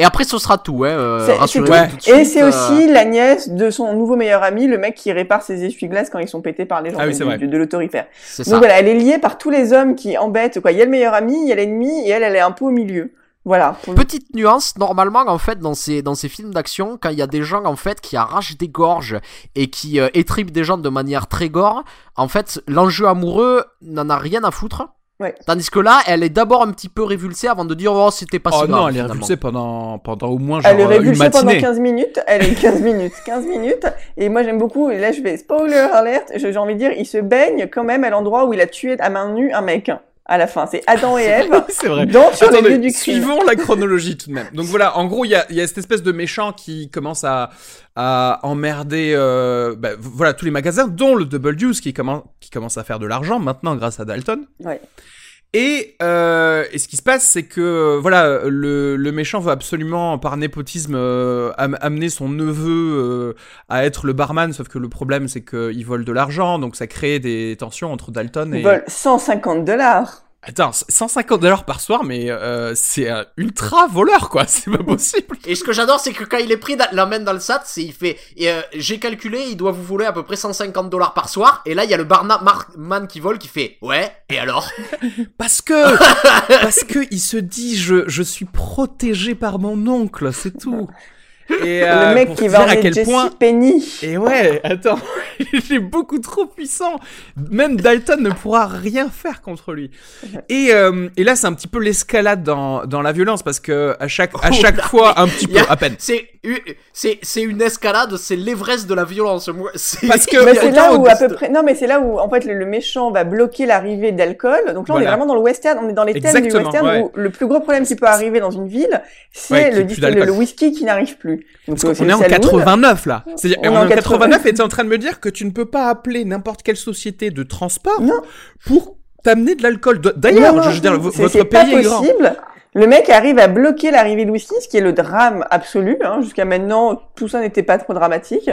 Et après, ce sera tout, hein. euh, C'est- c'est rassurez-vous tout. tout de Et c'est euh, aussi la nièce de son nouveau meilleur ami, le mec qui répare ses essuie-glaces quand ils sont pétés par les gens Ah oui, de l'autoritaire. C'est Donc ça. voilà, elle est liée par tous les hommes qui embêtent. Quoi. Il y a le meilleur ami, il y a l'ennemi, et elle, elle est un peu au milieu. Voilà. Petite nuance, normalement, en fait, dans ces, dans ces films d'action, quand il y a des gens, en fait, qui arrachent des gorges et qui euh, étripent des gens de manière très gore, en fait, l'enjeu amoureux n'en a rien à foutre. Ouais. Tandis que là, elle est d'abord un petit peu révulsée avant de dire, oh, c'était pas si Oh grave. non, elle est révulsée pendant, pendant au moins genre, Elle est une révulsée pendant matinée. 15 minutes. Elle est 15 minutes. 15 minutes. Et moi, j'aime beaucoup. Et là, je vais spoiler alert. J'ai j'ai envie de dire, il se baigne quand même à l'endroit où il a tué à main nue un mec. À la fin, c'est Adam et Ève c'est vrai. dans sur les Attendez, lieux du crime. suivons la chronologie tout de même. Donc voilà, en gros, il y a, il y a cette espèce de méchant qui commence à, à emmerder euh, bah, voilà, tous les magasins, dont le Double Deuce qui commence, qui commence à faire de l'argent maintenant grâce à Dalton. Ouais. Et, euh, et ce qui se passe, c'est que voilà, le, le méchant veut absolument, par népotisme, euh, am- amener son neveu euh, à être le barman, sauf que le problème, c'est qu'il vole de l'argent, donc ça crée des tensions entre Dalton et... Ils volent 150 dollars. Attends, 150 dollars par soir, mais euh, c'est un ultra voleur, quoi. C'est pas possible. Et ce que j'adore, c'est que quand il est pris main dans le SAT, c'est il fait, et, euh, j'ai calculé, il doit vous voler à peu près 150 dollars par soir. Et là, il y a le barman qui vole qui fait, ouais. Et alors? Parce que, parce que il se dit, je, je suis protégé par mon oncle, c'est tout. Et euh, le mec pour qui va à quel Jesse point. Penny. Et ouais, attends, il est beaucoup trop puissant. Même Dalton ne pourra rien faire contre lui. Et, euh, et là, c'est un petit peu l'escalade dans, dans la violence parce que à chaque, à Oh chaque là, fois, un petit peu, a- à peine. C'est, c'est, c'est une escalade, c'est l'Everest de la violence. Parce que- c'est là où à peu près. Non, mais c'est là où en fait le, le méchant va bloquer l'arrivée d'alcool. Donc là, on est vraiment dans le western. On est dans les thèmes du western ouais. où le plus gros problème qui peut arriver dans une ville, c'est Ouais, le whisky qui n'arrive plus. Donc, c'est qu'on est en saloon. 89 là. C'est-à-dire, On est on en est en 89 80. et t'es en train de me dire que tu ne peux pas appeler n'importe quelle société de transport Non. pour t'amener de l'alcool. D'ailleurs, je veux dire, vo- c'est- votre c'est pays est grand. Le mec arrive à bloquer l'arrivée de whisky, ce qui est le drame absolu. Hein. Jusqu'à maintenant, tout ça n'était pas trop dramatique.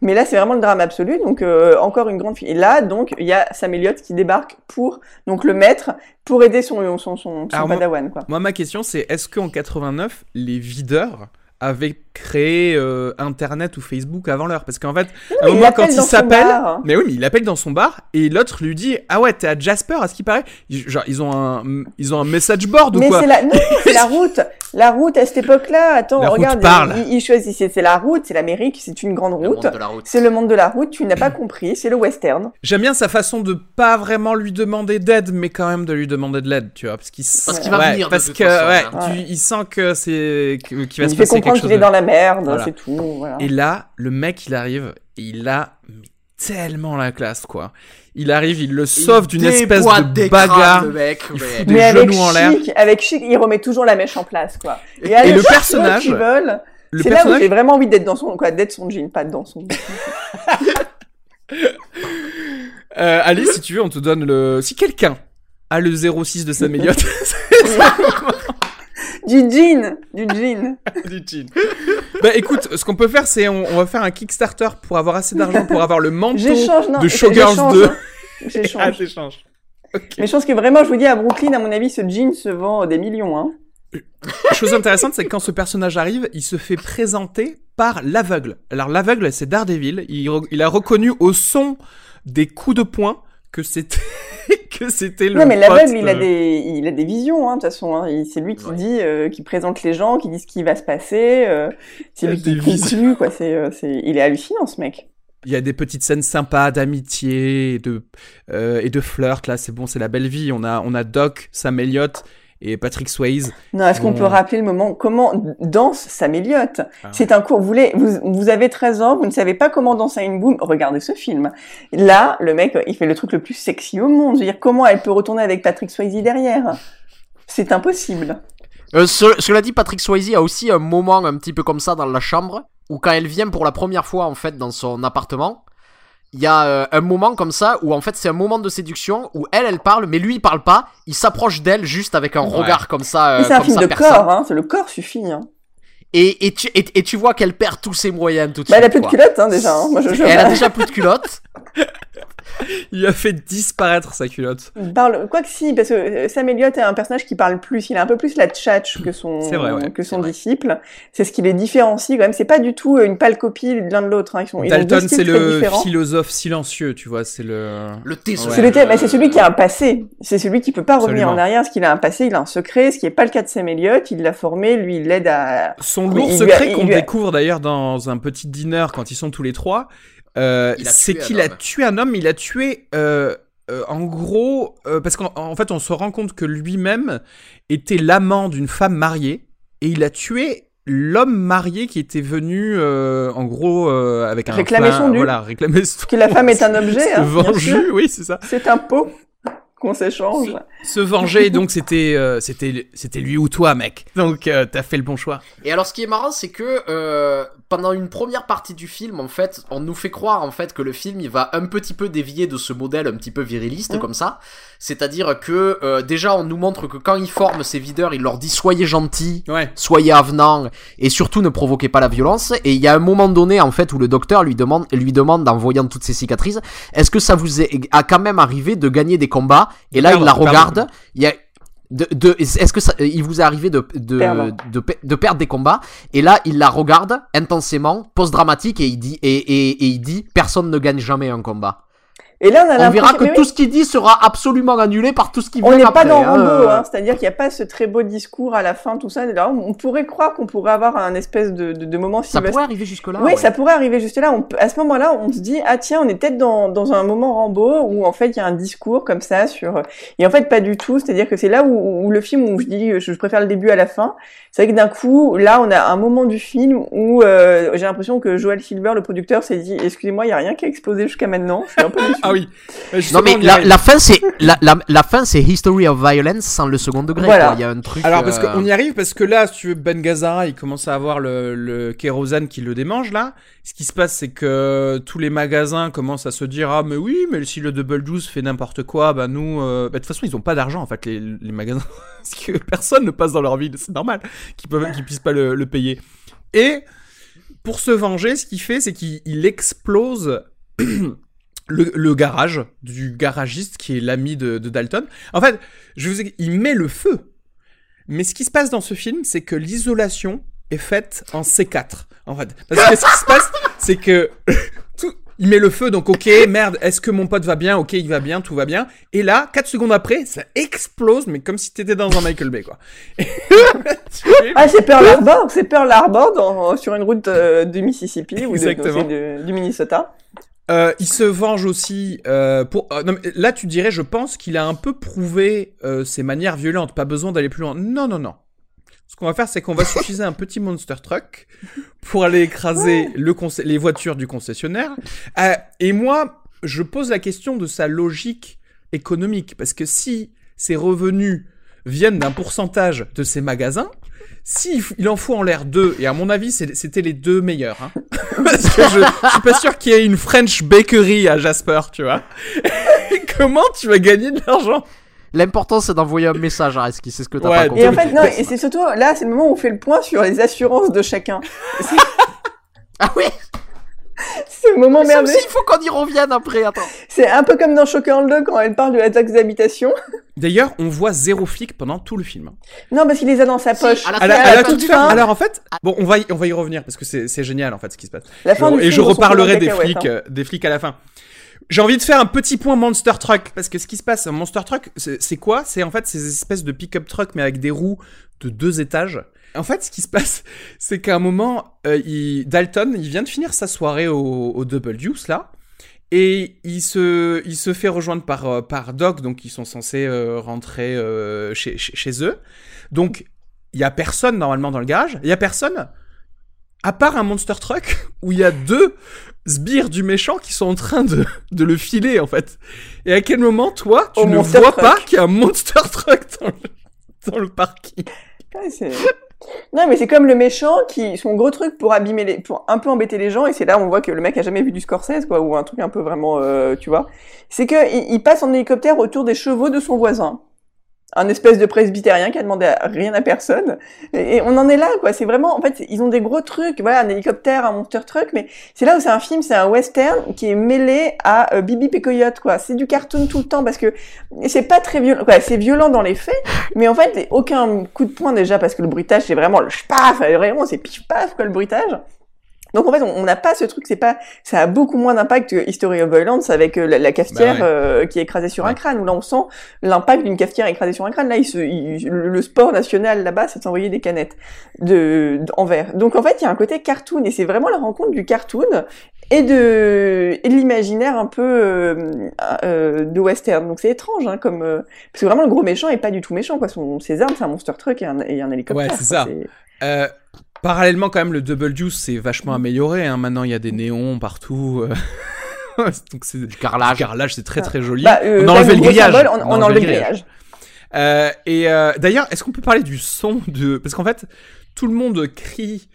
Mais là, c'est vraiment le drame absolu. Donc, euh, encore une grande. Et là, donc, il y a Sam Elliott qui débarque pour, donc, le maître, pour aider son, son, son, son padawan, quoi. Moi, ma question, c'est est-ce qu'en 89, les videurs avaient créé euh, Internet ou Facebook avant l'heure Parce qu'en fait, à un il moment, quand il s'appelle. bar, hein. Mais oui, mais il appelle dans son bar et l'autre lui dit Ah ouais, t'es à Jasper, à ce qui paraît. Ils- Genre, ils ont un, ils ont un message board ou Mais quoi c'est la, non, c'est la route. La route à cette époque-là. Attends, La regarde. parle. Il, il choisit. C'est la route, c'est l'Amérique, c'est une grande route. C'est le monde de la route. Tu n'as pas compris. C'est le western. J'aime bien sa façon de pas vraiment lui demander d'aide, mais quand même de lui demander de l'aide, tu vois, parce qu'il s- Parce qu'il va ouais, venir parce que façon, ouais, hein. tu- il sent que c'est qu'il va Il se passer comprendre chose. qu'il est dans la merde. Voilà. C'est tout. Voilà. Et là, le mec, il arrive, et il a tellement la classe, quoi. Il arrive, il le sauve d'une espèce de crânes, bagarre. le mec, Il mais- des Mais avec genoux en l'air. chic, avec chic, il remet toujours la mèche en place, quoi. Et, le personnage- veulent, Le c'est là où personnage, j'ai vraiment envie d'être dans son, quoi, d'être son jean, pas dans son. euh, allez, si tu veux, on te donne le. Si quelqu'un a le 06 de Sam Elliott, du jean, du jean. du jean. Bah écoute, ce qu'on peut faire, c'est on, on va faire un Kickstarter pour avoir assez d'argent pour avoir le manteau J'échange, non. de Showgirls j'échange, 2. hein. Ah, J'échange. t'échanges. Ok. Mais je pense que vraiment, je vous dis, à Brooklyn, à mon avis, ce jean se vend des millions, hein. chose intéressante, c'est que quand ce personnage arrive, il se fait présenter par l'aveugle. Alors l'aveugle, c'est Daredevil. Il, re- il a reconnu au son des coups de poing que c'était que c'était le. Non, mais l'aveugle, il a de- des, il a des visions, hein, de toute façon. Hein. C'est lui qui dit, euh, qui présente les gens, qui dit ce qui va se passer. euh, c'est lui qui conclut, quoi. C'est, euh, c'est, il est hallucinant, ce mec. Il y a des petites scènes sympas d'amitié et de euh, et de flirt. Là, c'est bon, c'est la belle vie. On a on a Doc, Sam Elliott et Patrick Swayze. Non, est-ce qu'on peut rappeler le moment comment danse Sam Elliott Ah. C'est un cours. Vous, voulez, vous, vous avez 13 ans, vous ne savez pas comment danser une boom. Regardez ce film. Là, le mec, il fait le truc le plus sexy au monde. Je veux dire, comment elle peut retourner avec Patrick Swayze derrière? C'est impossible. Euh, ce- cela dit, Patrick Swayze a aussi un moment un petit peu comme ça dans la chambre, où quand elle vient pour la première fois en fait dans son appartement, il y a euh, un moment comme ça où en fait c'est un moment de séduction où elle elle parle, mais lui il parle pas, il s'approche d'elle juste avec un Ouais. regard comme ça. euh, Mais c'est un comme film ça, de personne. corps, hein. C'est le corps suffit. Hein. Et, et, tu, et, et tu vois qu'elle perd tous ses moyens tout de Bah, elle a suite. plus de quoi. culotte, hein, déjà. Hein. Moi, je, je- Et elle a déjà plus de culotte. Il a fait disparaître sa culotte. Il parle, quoi que si, parce que euh, Sam Elliott est un personnage qui parle plus. Il a un peu plus la tchatch que son, C'est vrai, ouais, que son vrai. disciple. C'est ce qui les différencie quand même. C'est pas du tout une pâle copie de l'un de l'autre. Hein. Ils sont, Dalton, c'est le différents. philosophe silencieux, tu vois. C'est le. Le thé Ouais. C'est le thème, mais c'est celui qui a un passé. C'est celui qui peut pas revenir Absolument. en arrière, parce qu'il a un passé, il a un secret, ce qui est pas le cas de Sam Elliott. Il l'a formé, lui, il l'aide à. Son lourd a- secret qu'on a- découvre d'ailleurs dans un petit dîner quand ils sont tous les trois, euh, c'est tué un qu'il a homme. tué un homme. Il a tué, euh, euh, en gros, euh, parce qu'en en fait, on se rend compte que lui-même était l'amant d'une femme mariée et il a tué l'homme marié qui était venu, euh, en gros, euh, avec un Réclamer son dû. Voilà, réclamer son. Que la femme est un objet, hein, sûr. oui, c'est ça. C'est un pot qu'on s'échange. Se venger, donc c'était, euh, c'était, c'était lui ou toi, mec. Donc euh, t'as fait le bon choix. Et alors, ce qui est marrant, c'est que euh, pendant une première partie du film, en fait, on nous fait croire en fait que le film il va un petit peu dévier de ce modèle un petit peu viriliste Mm. comme ça. C'est-à-dire que euh, déjà, on nous montre que quand il forme ses videurs, il leur dit soyez gentils, Ouais. soyez avenants et surtout ne provoquez pas la violence. Et il y a un moment donné en fait où le docteur lui demande, lui demande en voyant toutes ces cicatrices, est-ce que ça vous est, a quand même arrivé de gagner des combats Et là, il la regarde. Il y a de, de- est-ce que ça, il vous est arrivé de de, Perdre. de, de perdre des combats? Et là il la regarde intensément post dramatique et il dit et, et, et il dit personne ne gagne jamais un combat Et là, on a on verra que oui, tout ce qu'il dit sera absolument annulé par tout ce qui on vient n'est après pas dans hein. Rambo, hein. c'est-à-dire qu'il n'y a pas ce très beau discours à la fin, tout ça. Là, on pourrait croire qu'on pourrait avoir un espèce de, de, de moment ça pourrait arriver jusque là oui, ça pourrait arriver juste là. On à ce moment-là, on se dit ah tiens, on est peut-être dans, dans un moment Rambo où en fait il y a un discours comme ça sur et en fait pas du tout. C'est-à-dire que c'est là où, où le film où je dis je, je préfère le début à la fin. C'est vrai que d'un coup là on a un moment du film où euh, j'ai l'impression que Joel Silver, le producteur, s'est dit excusez-moi, il y a rien qui a explosé jusqu'à maintenant. Je suis un peu déçu. Ah oui. Non mais la, la fin c'est la, la, la fin c'est History of Violence sans le second degré Voilà. quoi. il y a un truc Alors parce euh, qu'on y arrive parce que là, si tu veux, Ben Gazzara, il commence à avoir le, le kérosène qui le démange là. Ce qui se passe, c'est que tous les magasins commencent à se dire ah mais oui, mais si le Double Juice fait n'importe quoi, bah nous, euh, bah, de toute façon ils ont pas d'argent en fait les, les magasins parce que personne ne passe dans leur ville, c'est normal qu'ils peuvent qu'ils puissent pas le, le payer. Et pour se venger, ce qu'il fait, c'est qu'il il explose. Le, le garage du garagiste qui est l'ami de, de Dalton. En fait, je vous ai... il met le feu mais ce qui se passe dans ce film, c'est que l'isolation est faite en C4. En fait, parce que ce qui se passe, c'est que tout- il met le feu, donc ok, merde, est-ce que mon pote va bien? Ok, il va bien, tout va bien. Et là, 4 secondes après, ça explose, mais comme si t'étais dans un Michael Bay, quoi. Ah, c'est Pearl Harbor, c'est Pearl Harbor dans, sur une route euh, du Mississippi ou de- Exactement. de- du Minnesota. Euh, il se venge aussi euh, pour. euh, non, mais là, tu dirais, je pense qu'il a un peu prouvé euh, ses manières violentes. Pas besoin d'aller plus loin. Non, non, non. Ce qu'on va faire, c'est qu'on va s'utiliser un petit monster truck pour aller écraser le les voitures du concessionnaire. Euh, et moi, je pose la question de sa logique économique, parce que si ses revenus viennent d'un pourcentage de ses magasins, si il en faut en l'air deux, et à mon avis, c'était les deux meilleurs, hein. parce que je, je suis pas sûr qu'il y ait une French bakery à Jasper, tu vois. Comment tu vas gagner de l'argent? L'important c'est d'envoyer un message à Reski c'est ce que t'as Ouais, pas Et compris en fait, non, et c'est surtout là, c'est le moment où on fait le point sur les assurances de chacun. ah oui Ce moment Ça merveilleux. aussi, il faut qu'on y revienne après. Attends. C'est un peu comme dans Shocker le quand elle parle de la taxe d'habitation. D'ailleurs, on voit zéro flic pendant tout le film. Non, parce qu'il les a dans sa Si, poche. à la À la, à la toute fin. Alors en fait, bon, on va y, on va y revenir parce que c'est c'est génial en fait ce qui se passe. la fin Je- du et film, je reparlerai des flics, hein. euh, des flics à la fin. J'ai envie de faire un petit point Monster Truck parce que ce qui se passe, un Monster Truck, c'est c'est quoi? C'est en fait ces espèces de pick-up truck mais avec des roues de deux étages. En fait, ce qui se passe, c'est qu'à un moment, euh, il- Dalton, il vient de finir sa soirée au, au Double Deuce là, et il se, il se fait rejoindre par euh, par Doc, donc ils sont censés euh, rentrer euh, chez, chez chez eux. Donc il y a personne normalement dans le garage. Il y a personne à part un monster truck où il y a deux sbires du méchant qui sont en train de, de le filer en fait. Et à quel moment toi tu ne vois truck. pas qu'il y a un monster truck dans le, dans le parking? Non, mais c'est comme le méchant qui, son gros truc pour abîmer les, pour un peu embêter les gens, et c'est là où on voit que le mec a jamais vu du Scorsese, quoi, ou un truc un peu vraiment, euh, tu vois. C'est que il, il passe en hélicoptère autour des chevaux de son voisin. Un espèce de presbytérien qui a demandé rien à personne. Et, on en est là, quoi. C'est vraiment, en fait, ils ont des gros trucs. Voilà, un hélicoptère, un monster truck, mais c'est là où c'est un film, c'est un western qui est mêlé à euh, Bibi et Coyote, quoi. C'est du cartoon tout le temps parce que c'est pas très violent. C'est violent dans les faits, mais en fait, aucun coup de poing déjà parce que le bruitage c'est vraiment le paf, vraiment c'est pif paf quoi le bruitage. Donc en fait, on n'a pas ce truc, c'est pas, ça a beaucoup moins d'impact que History of Violence avec euh, la, la cafetière Bah ouais. euh, qui est écrasée sur un crâne. Où là, on sent l'impact d'une cafetière écrasée sur un crâne. Là, il se, il- le, sport national là-bas, c'est de s'envoyer des canettes de, en verre. Donc en fait, il y a un côté cartoon et c'est vraiment la rencontre du cartoon et de, et de l'imaginaire un peu euh, euh, de western. Donc c'est étrange, hein, comme euh, parce que vraiment le gros méchant est pas du tout méchant quoi. Son, ses armes, c'est un monster truck et un, et un hélicoptère. Ouais, c'est ça. Parallèlement, quand même, le Double Juice c'est vachement amélioré. Hein. Maintenant, il y a des néons partout. euh. Donc, c'est du carrelage. carrelage, c'est très très joli. Bah, euh, on a enlevé le grillage. symbole, on, on a enlevé le grillage. Euh, et euh, d'ailleurs, est-ce qu'on peut parler du son de Parce qu'en fait, tout le monde crie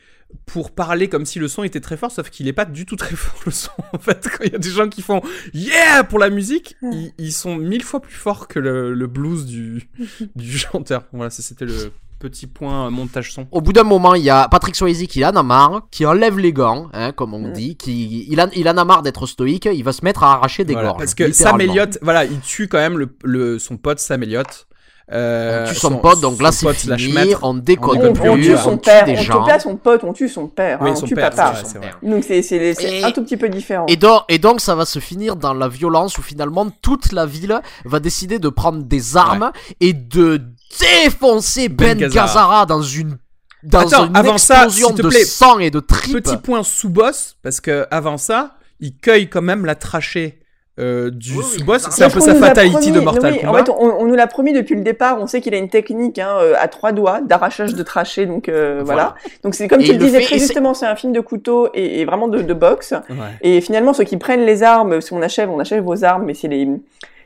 pour parler comme si le son était très fort, sauf qu'il est pas du tout très fort le son. En fait, quand il y a des gens qui font yeah pour la musique, ils, ils sont mille fois plus forts que le, le blues du, du chanteur. Voilà, c'était le petit point euh, montage son. Au bout d'un moment, il y a Patrick Swayze qui en a marre, qui enlève les gants, hein, comme on Mm. dit, qui il, en, il en a marre d'être stoïque, il va se mettre à arracher des Voilà, gorges. parce que. Sam Elliott, voilà, il tue quand même le, le- son pote Sam Elliott. Euh, On tue son, pote, donc là son c'est fini, maître. on déconne On, plus, on tue tue- son on père, des on gens. tue pas son pote, on tue son père. Oui, hein, son on tue père, papa. vrai, vrai. Donc c'est un tout petit peu différent. Et donc, et donc ça va se finir dans la violence où finalement toute la ville va décider de prendre des armes et de défoncer Ben, Ben Gazzara. Dans une dans Attends, une avant ça, explosion s'il te de plaît, sang et de tripes. Petit point sous-boss, parce que avant ça, il cueille quand même la trachée euh, du Oui, sous-boss. C'est un peu sa fatality promis- de Mortal oui, Kombat. En fait, on, on nous l'a promis depuis le départ. On sait qu'il a une technique hein, euh, à trois doigts d'arrachage de trachée. Donc euh, voilà. Donc c'est comme Et tu le disais très justement, c'est un film de couteau et, et vraiment de, de boxe. Ouais. Et finalement, ceux qui prennent les armes, si on achève, on achève vos armes, mais c'est les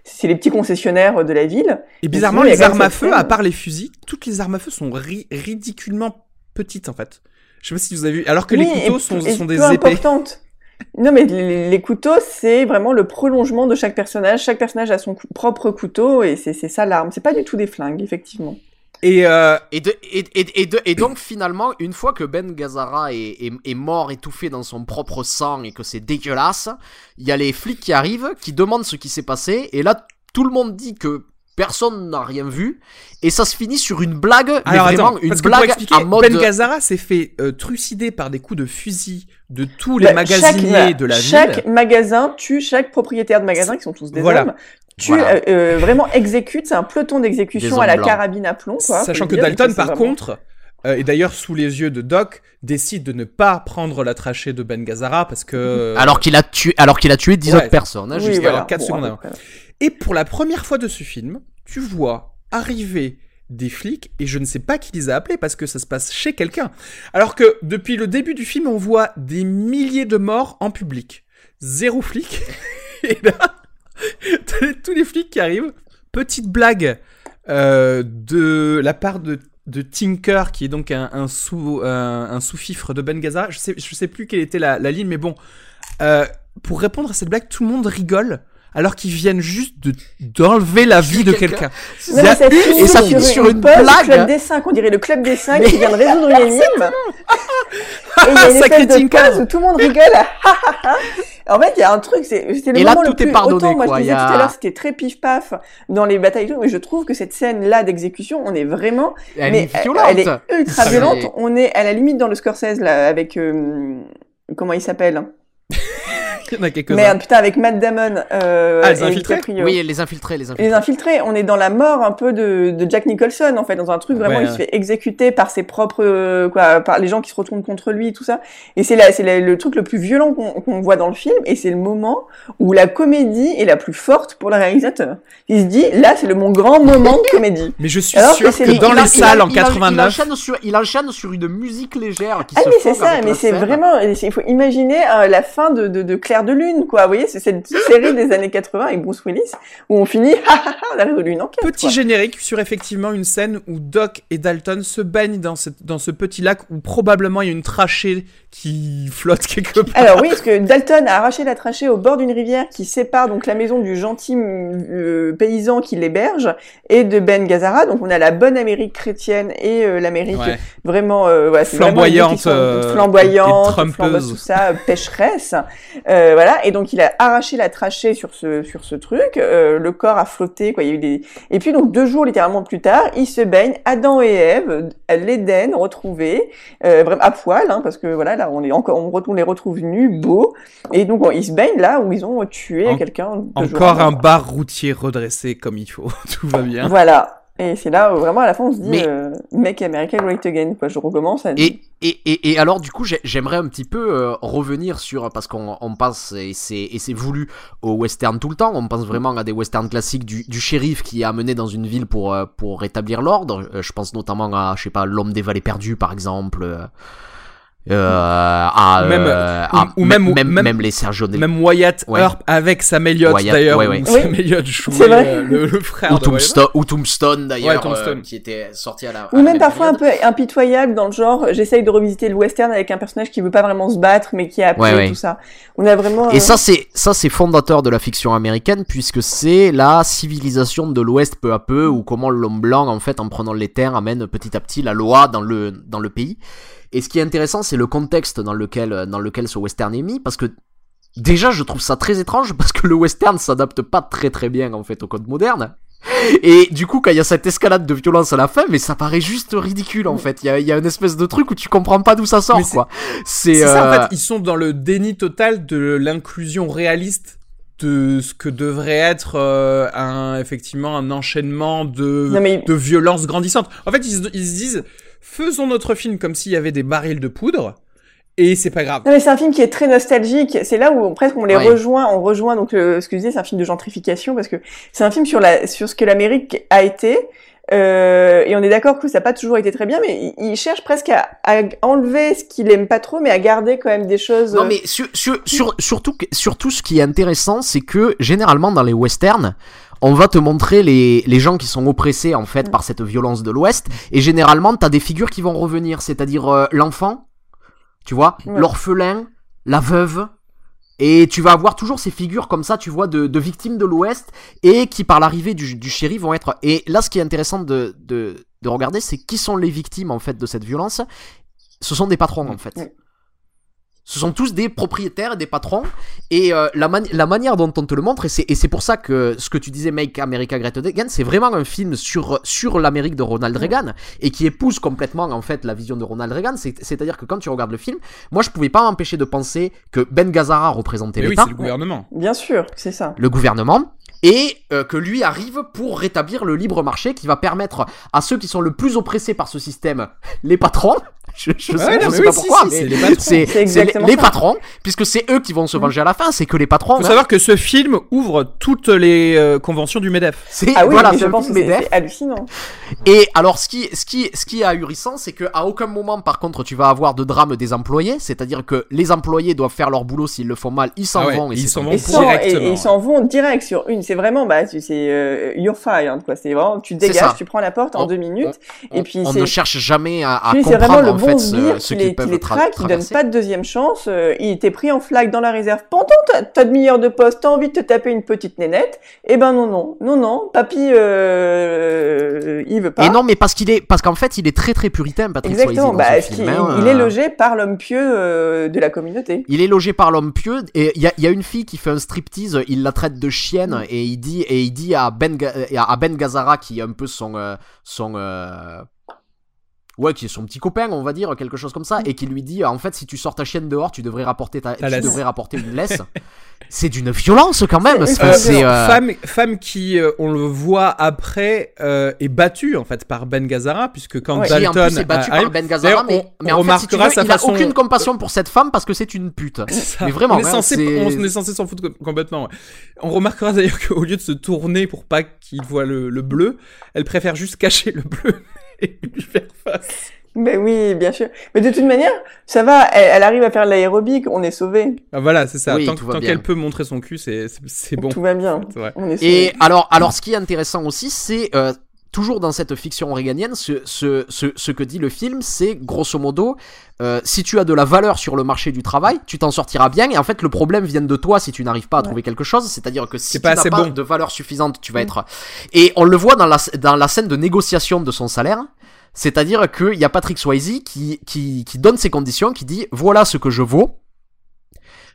c'est les petits concessionnaires de la ville. Et bizarrement, sinon, les armes à feu, à part les fusils, toutes les armes à feu sont ri- ridiculement petites en fait. Je sais pas si vous avez vu. Alors que Oui, les couteaux et- sont, et sont des épées. importantes. Non, mais les, les couteaux, c'est vraiment le prolongement de chaque personnage. Chaque personnage a son propre couteau et c'est c'est ça l'arme. C'est pas du tout des flingues, effectivement. Et euh, Et, de, et, et, et, de- et donc finalement, une fois que Ben Gazzara est, est, est mort étouffé dans son propre sang et que c'est dégueulasse, il y a les flics qui arrivent, qui demandent ce qui s'est passé, et là tout le monde dit que personne n'a rien vu, et ça se finit sur une blague, mais alors vraiment attends, une parce que pour blague expliquer, en mode... Ben Gazzara s'est fait euh, trucider par des coups de fusil de tous les Bah, magasiniers chaque, de la chaque ville. magasin tue chaque propriétaire de magasin, qui sont tous des Voilà. hommes, Voilà. euh, euh, vraiment exécute. C'est un peloton d'exécution à la blancs. carabine à plomb, quoi. Sachant que dire. Dalton, par vraiment- contre, euh, et d'ailleurs sous les yeux de Doc, décide de ne pas prendre la trachée de Ben Gazzara parce que. euh, Alors qu'il a tué, alors qu'il a tué 10 Ouais. autres personnes, hein, Oui, juste voilà. alors, quatre Bon, secondes avant. Et pour la première fois de ce film, tu vois arriver des flics et je ne sais pas qui les a appelés parce que ça se passe chez quelqu'un. Alors que depuis le début du film, on voit des milliers de morts en public. Zéro flic. Et là, tous les flics qui arrivent. Petite blague euh, de la part de, Tinker, qui est donc un, un sous un, un sous-fifre de Ben Gaza. Je sais, je sais plus quelle était la, la ligne, mais bon. Euh, pour répondre à cette blague, tout le monde rigole. Alors qu'ils viennent juste de d'enlever la vie de quelqu'un. Non, mais ça finit et ça finit sur une pause du blague. club des 5, on dirait le club des 5 qui vient de résoudre une énigme. Et il y a une espèce de pause où tout le monde rigole. en fait, il y a un truc, c'est c'était le Et là, moment le tout est plus pardonné, autant, moi quoi, je disais a- tout à l'heure, c'était très pif-paf dans les batailles, mais je trouve que cette scène-là d'exécution, on est vraiment Elle mais est violente. elle est ultra violente. mais- On est à la limite dans le Scorsese là avec euh, comment il s'appelle? Il y en a quelques-uns. Merde, putain, avec Matt Damon. Euh, Ah, les infiltrés. Oui, les infiltrés, les infiltrés. Les infiltrés, on est dans la mort un peu de, de Jack Nicholson en fait, dans un truc vraiment Ouais, il se fait exécuter par ses propres euh, quoi, par les gens qui se retournent contre lui, tout ça. Et c'est là, c'est le truc le plus violent qu'on voit dans le film, et c'est le moment où la comédie est la plus forte pour le réalisateur. Il se dit là, c'est le mon grand moment de comédie. Mais je suis Alors sûr que c'est que dans Il les salles en il a- Il 89, enchaîne sur, il enchaîne sur une musique légère qui Ah se mais c'est ça, mais c'est vraiment, il faut imaginer euh, la fin de, de, de Claire de Lune, quoi. Vous voyez, c'est cette série des années 80 avec Bruce Willis où on finit, ah, ah, ah, on a résolu une enquête. Petit quoi. générique sur effectivement une scène où Doc et Dalton se baignent dans, cette, dans ce petit lac où probablement il y a une trachée qui flotte quelque part. Alors oui, parce que Dalton a arraché la trachée au bord d'une rivière qui sépare donc la maison du gentil euh, paysan qui l'héberge et de Ben Gazzara. Donc on a la bonne Amérique chrétienne et euh, l'Amérique Ouais. vraiment euh, vraiment Flamboyante, sont euh, flamboyante, tout ça, euh, pécheresse. Euh, voilà, et donc il a arraché la trachée sur ce sur ce truc. euh, le corps a flotté, quoi. Il y a eu des et puis donc deux jours littéralement plus tard, ils se baignent Adam et Ève à l'Éden retrouvés euh, à poil, hein, parce que voilà là on est encore on, les retrouve nus, beaux, et donc on- ils se baignent là où ils ont tué En- quelqu'un. Encore un bar routier redressé comme il faut. Tout va bien. Voilà. Et c'est là où vraiment à la fin on se dit Mais- euh, Make America Great Again. Quoi. Je recommence à Et, et, et, et alors du coup j'ai- j'aimerais un petit peu euh, revenir sur parce qu'on on pense et c'est et c'est voulu au western tout le temps on pense vraiment à des westerns classiques du, du shérif qui est amené dans une ville pour euh, pour rétablir l'ordre Euh, je pense notamment à je sais pas l'homme des vallées perdues par exemple euh, euh, à, Ou même- euh, ou- à- ou même- même, même- même les Sergio Del Même Wyatt Ouais. Earp avec Sam Elliott d'ailleurs. ouais, ouais. Sam Elliott jouait C'est vrai. euh, le, le frère ou de Wyatt. Tombstone, ou Tombstone d'ailleurs Ouais, Tombstone. euh, qui était sorti à la Ou même parfois un peu impitoyable dans le genre, j'essaye de revisiter le western avec un personnage qui veut pas vraiment se battre, mais qui a appris Ouais, ouais. tout ça. On a vraiment. Et euh, ça, c'est ça, c'est fondateur de la fiction américaine puisque c'est la civilisation de l'Ouest peu à peu, ou comment l'homme blanc, en fait, en prenant les terres, amène petit à petit la loi dans le dans le pays. Et ce qui est intéressant, c'est le contexte dans lequel dans lequel ce western est mis, parce que déjà, je trouve ça très étrange parce que le western s'adapte pas très très bien en fait au code moderne. Et du coup, quand il y a cette escalade de violence à la fin, mais ça paraît juste ridicule en fait. Il y a, il y a une espèce de truc où tu comprends pas d'où ça sort Mais quoi. C'est C'est ça en euh, fait, ils sont dans le déni total de l'inclusion réaliste de ce que devrait être euh, un effectivement un enchaînement de Non, mais- de violences grandissantes. En fait, ils se disent faisons notre film comme s'il y avait des barils de poudre et c'est pas grave. Non mais c'est un film qui est très nostalgique. C'est là où on- presque on les Ouais. rejoint. On rejoint donc euh, ce que je disais, c'est un film de gentrification parce que c'est un film sur la sur ce que l'Amérique a été. Euh, et on est d'accord que ça n'a pas toujours été très bien, mais il, il cherche presque à, à enlever ce qu'il aime pas trop, mais à garder quand même des choses. Non euh, mais sur, sur, sur- surtout, surtout ce qui est intéressant, c'est que généralement dans les westerns, on va te montrer les, les gens qui sont oppressés en fait par cette violence de l'Ouest, et généralement t'as des figures qui vont revenir, c'est-à-dire euh, l'enfant, tu vois, Ouais. l'orphelin, la veuve, et tu vas avoir toujours ces figures comme ça, tu vois, de, de victimes de l'Ouest, et qui par l'arrivée du, du shérif vont être... Et là ce qui est intéressant de, de, de regarder, c'est qui sont les victimes en fait de cette violence. Ce sont des patrons en fait. Ouais. Ce sont tous des propriétaires et des patrons. Et euh, la, mani- la manière dont on te le montre, et c'est, et c'est pour ça que ce que tu disais, Make America Great Again, c'est vraiment un film sur, sur l'Amérique de Ronald Reagan et qui épouse complètement en fait la vision de Ronald Reagan. C'est, c'est-à-dire que quand tu regardes le film, moi je pouvais pas m'empêcher de penser que Ben Gazzara représentait oui, l'État, c'est le gouvernement. Bien sûr, c'est ça. le gouvernement, et euh, que lui arrive pour rétablir le libre marché qui va permettre à ceux qui sont le plus oppressés par ce système, les patrons, je, je sais, je pas si, pourquoi, si, mais c'est les patrons. les, les puisque c'est eux qui vont se venger à la fin, c'est que les patrons. Faut hein, savoir que ce film ouvre toutes les euh, conventions du Medef. c'est Ah oui, voilà, je pense c'est hallucinant. Et alors, ce qui, ce qui, ce qui est ahurissant, c'est que à aucun moment, par contre, tu vas avoir de drame des employés. C'est-à-dire que les employés doivent faire leur boulot. S'ils le font mal, ils s'en Ah ouais, vont. Et ils s'en vont directement, et ils s'en vont direct sur une. C'est vraiment, bah, tu- c'est euh, you're fired, quoi. C'est vraiment, tu dégages, tu prends la porte en deux minutes. Et puis on ne cherche jamais à, comprendre fait ce, sbire ce qui qui peuvent les qui pas de deuxième chance. euh, il était pris en flag dans la réserve. Pendant ta, ta demi-heure de poste, t'as envie de te taper une petite nénette? Eh ben non, non, non, non, papy, euh, il veut pas. Et non, mais parce qu'il est, parce qu'en fait, il est très très puritain, Patrick Exactement, bah, film. hein, il est logé par l'homme pieux euh, de la communauté. Il est logé par l'homme pieux et il y a, il y a une fille qui fait un striptease, il la traite de chienne et il dit et il dit à Ben à Ben Gazzara qui est un peu son son ouais qui est son petit copain on va dire quelque chose comme ça et qui lui dit en fait si tu sors ta chienne dehors tu devrais rapporter ta, tu devrais rapporter une laisse. c'est d'une violence quand même. C'est- Enfin, Euh, c'est euh, femme, femme qui, euh, on le voit après, euh, est battue en fait par Ben Gazzara, puisque quand Ouais. qui en Dalton plus est par Ben Gazzara, mais, on- mais on en fait, si tu veux, il a façon- aucune compassion pour cette femme parce que c'est une pute. Mais vraiment, on est hein, censé, on est censé s'en foutre com- complètement. ouais. On remarquera d'ailleurs qu'au lieu de se tourner pour pas qu'il voit le, le bleu, elle préfère juste cacher le bleu et lui faire face. Mais oui, bien sûr. Mais de toute manière, ça va, elle, elle arrive à faire l'aérobic, on est sauvé. Ah, voilà, c'est ça. Oui, tant qu'elle peut montrer son cul, c'est bon. Tout va bien. On est. Et alors, alors, ce qui est intéressant aussi, c'est euh, toujours dans cette fiction réganienne, ce, ce, ce, ce que dit le film, c'est grosso modo, euh, si tu as de la valeur sur le marché du travail, tu t'en sortiras bien. Et en fait, le problème vient de toi si tu n'arrives pas à Ouais. trouver quelque chose. C'est-à-dire que si tu n'as pas bon. de valeur suffisante, tu vas être. Et on le voit dans la, dans la scène de négociation de son salaire. C'est-à-dire qu'il y a Patrick Swayze qui, qui, qui donne ses conditions, qui dit voilà ce que je vaux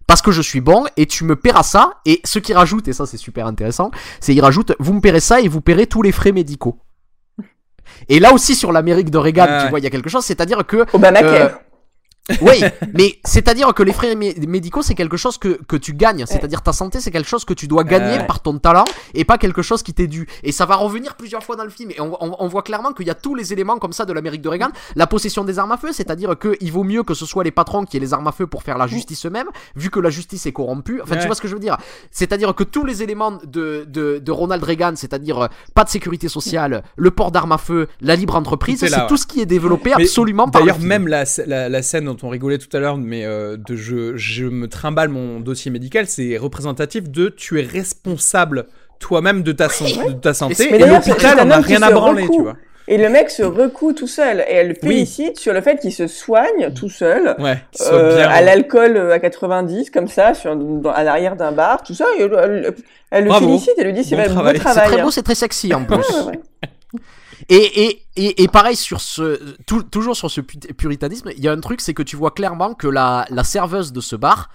parce que je suis bon et tu me paieras ça. Et ce qu'il rajoute, et ça c'est super intéressant, c'est il rajoute vous me paierez ça et vous paierez tous les frais médicaux. Et là aussi sur l'Amérique de Reagan, Ah tu ouais. vois, il y a quelque chose, c'est-à-dire que Obamacare. Oui, mais c'est-à-dire que les frais mé- médicaux, c'est quelque chose que, que tu gagnes. C'est-à-dire ta santé, c'est quelque chose que tu dois gagner Ouais. par ton talent et pas quelque chose qui t'est dû. Et ça va revenir plusieurs fois dans le film. Et on, on- on voit clairement qu'il y a tous les éléments comme ça de l'Amérique de Reagan. La possession des armes à feu, c'est-à-dire qu'il vaut mieux que ce soit les patrons qui aient les armes à feu pour faire la justice eux-mêmes, vu que la justice est corrompue. Enfin, Ouais. tu vois ce que je veux dire? C'est-à-dire que tous les éléments de, de, de Ronald Reagan, c'est-à-dire euh, pas de sécurité sociale, le port d'armes à feu, la libre entreprise, Tout c'est ouais. tout ce qui est développé Mais absolument par le D'ailleurs, même la, la, la scène dont on rigolait tout à l'heure, mais euh, de je, je me trimballe mon dossier médical, c'est représentatif de tu es responsable toi-même de ta, san- de ta santé Mais et l'hôpital c'est un en a homme qui rien à branler, recoue. tu vois. Et le mec se recoue tout seul. Et elle le Oui. félicite sur le fait qu'il se soigne tout seul. Ouais, euh, bien. à l'alcool euh, à 90 comme ça sur, dans- à l'arrière d'un bar tout ça elle, elle- elle le félicite elle lui dit c'est Bon vraiment travail. C'est très hein. beau, c'est très sexy en plus. Ouais, ouais, ouais. Et, et, et, et pareil sur ce, tout- toujours sur ce pu- puritanisme, il y a un truc, c'est que tu vois clairement que la, la serveuse de ce bar,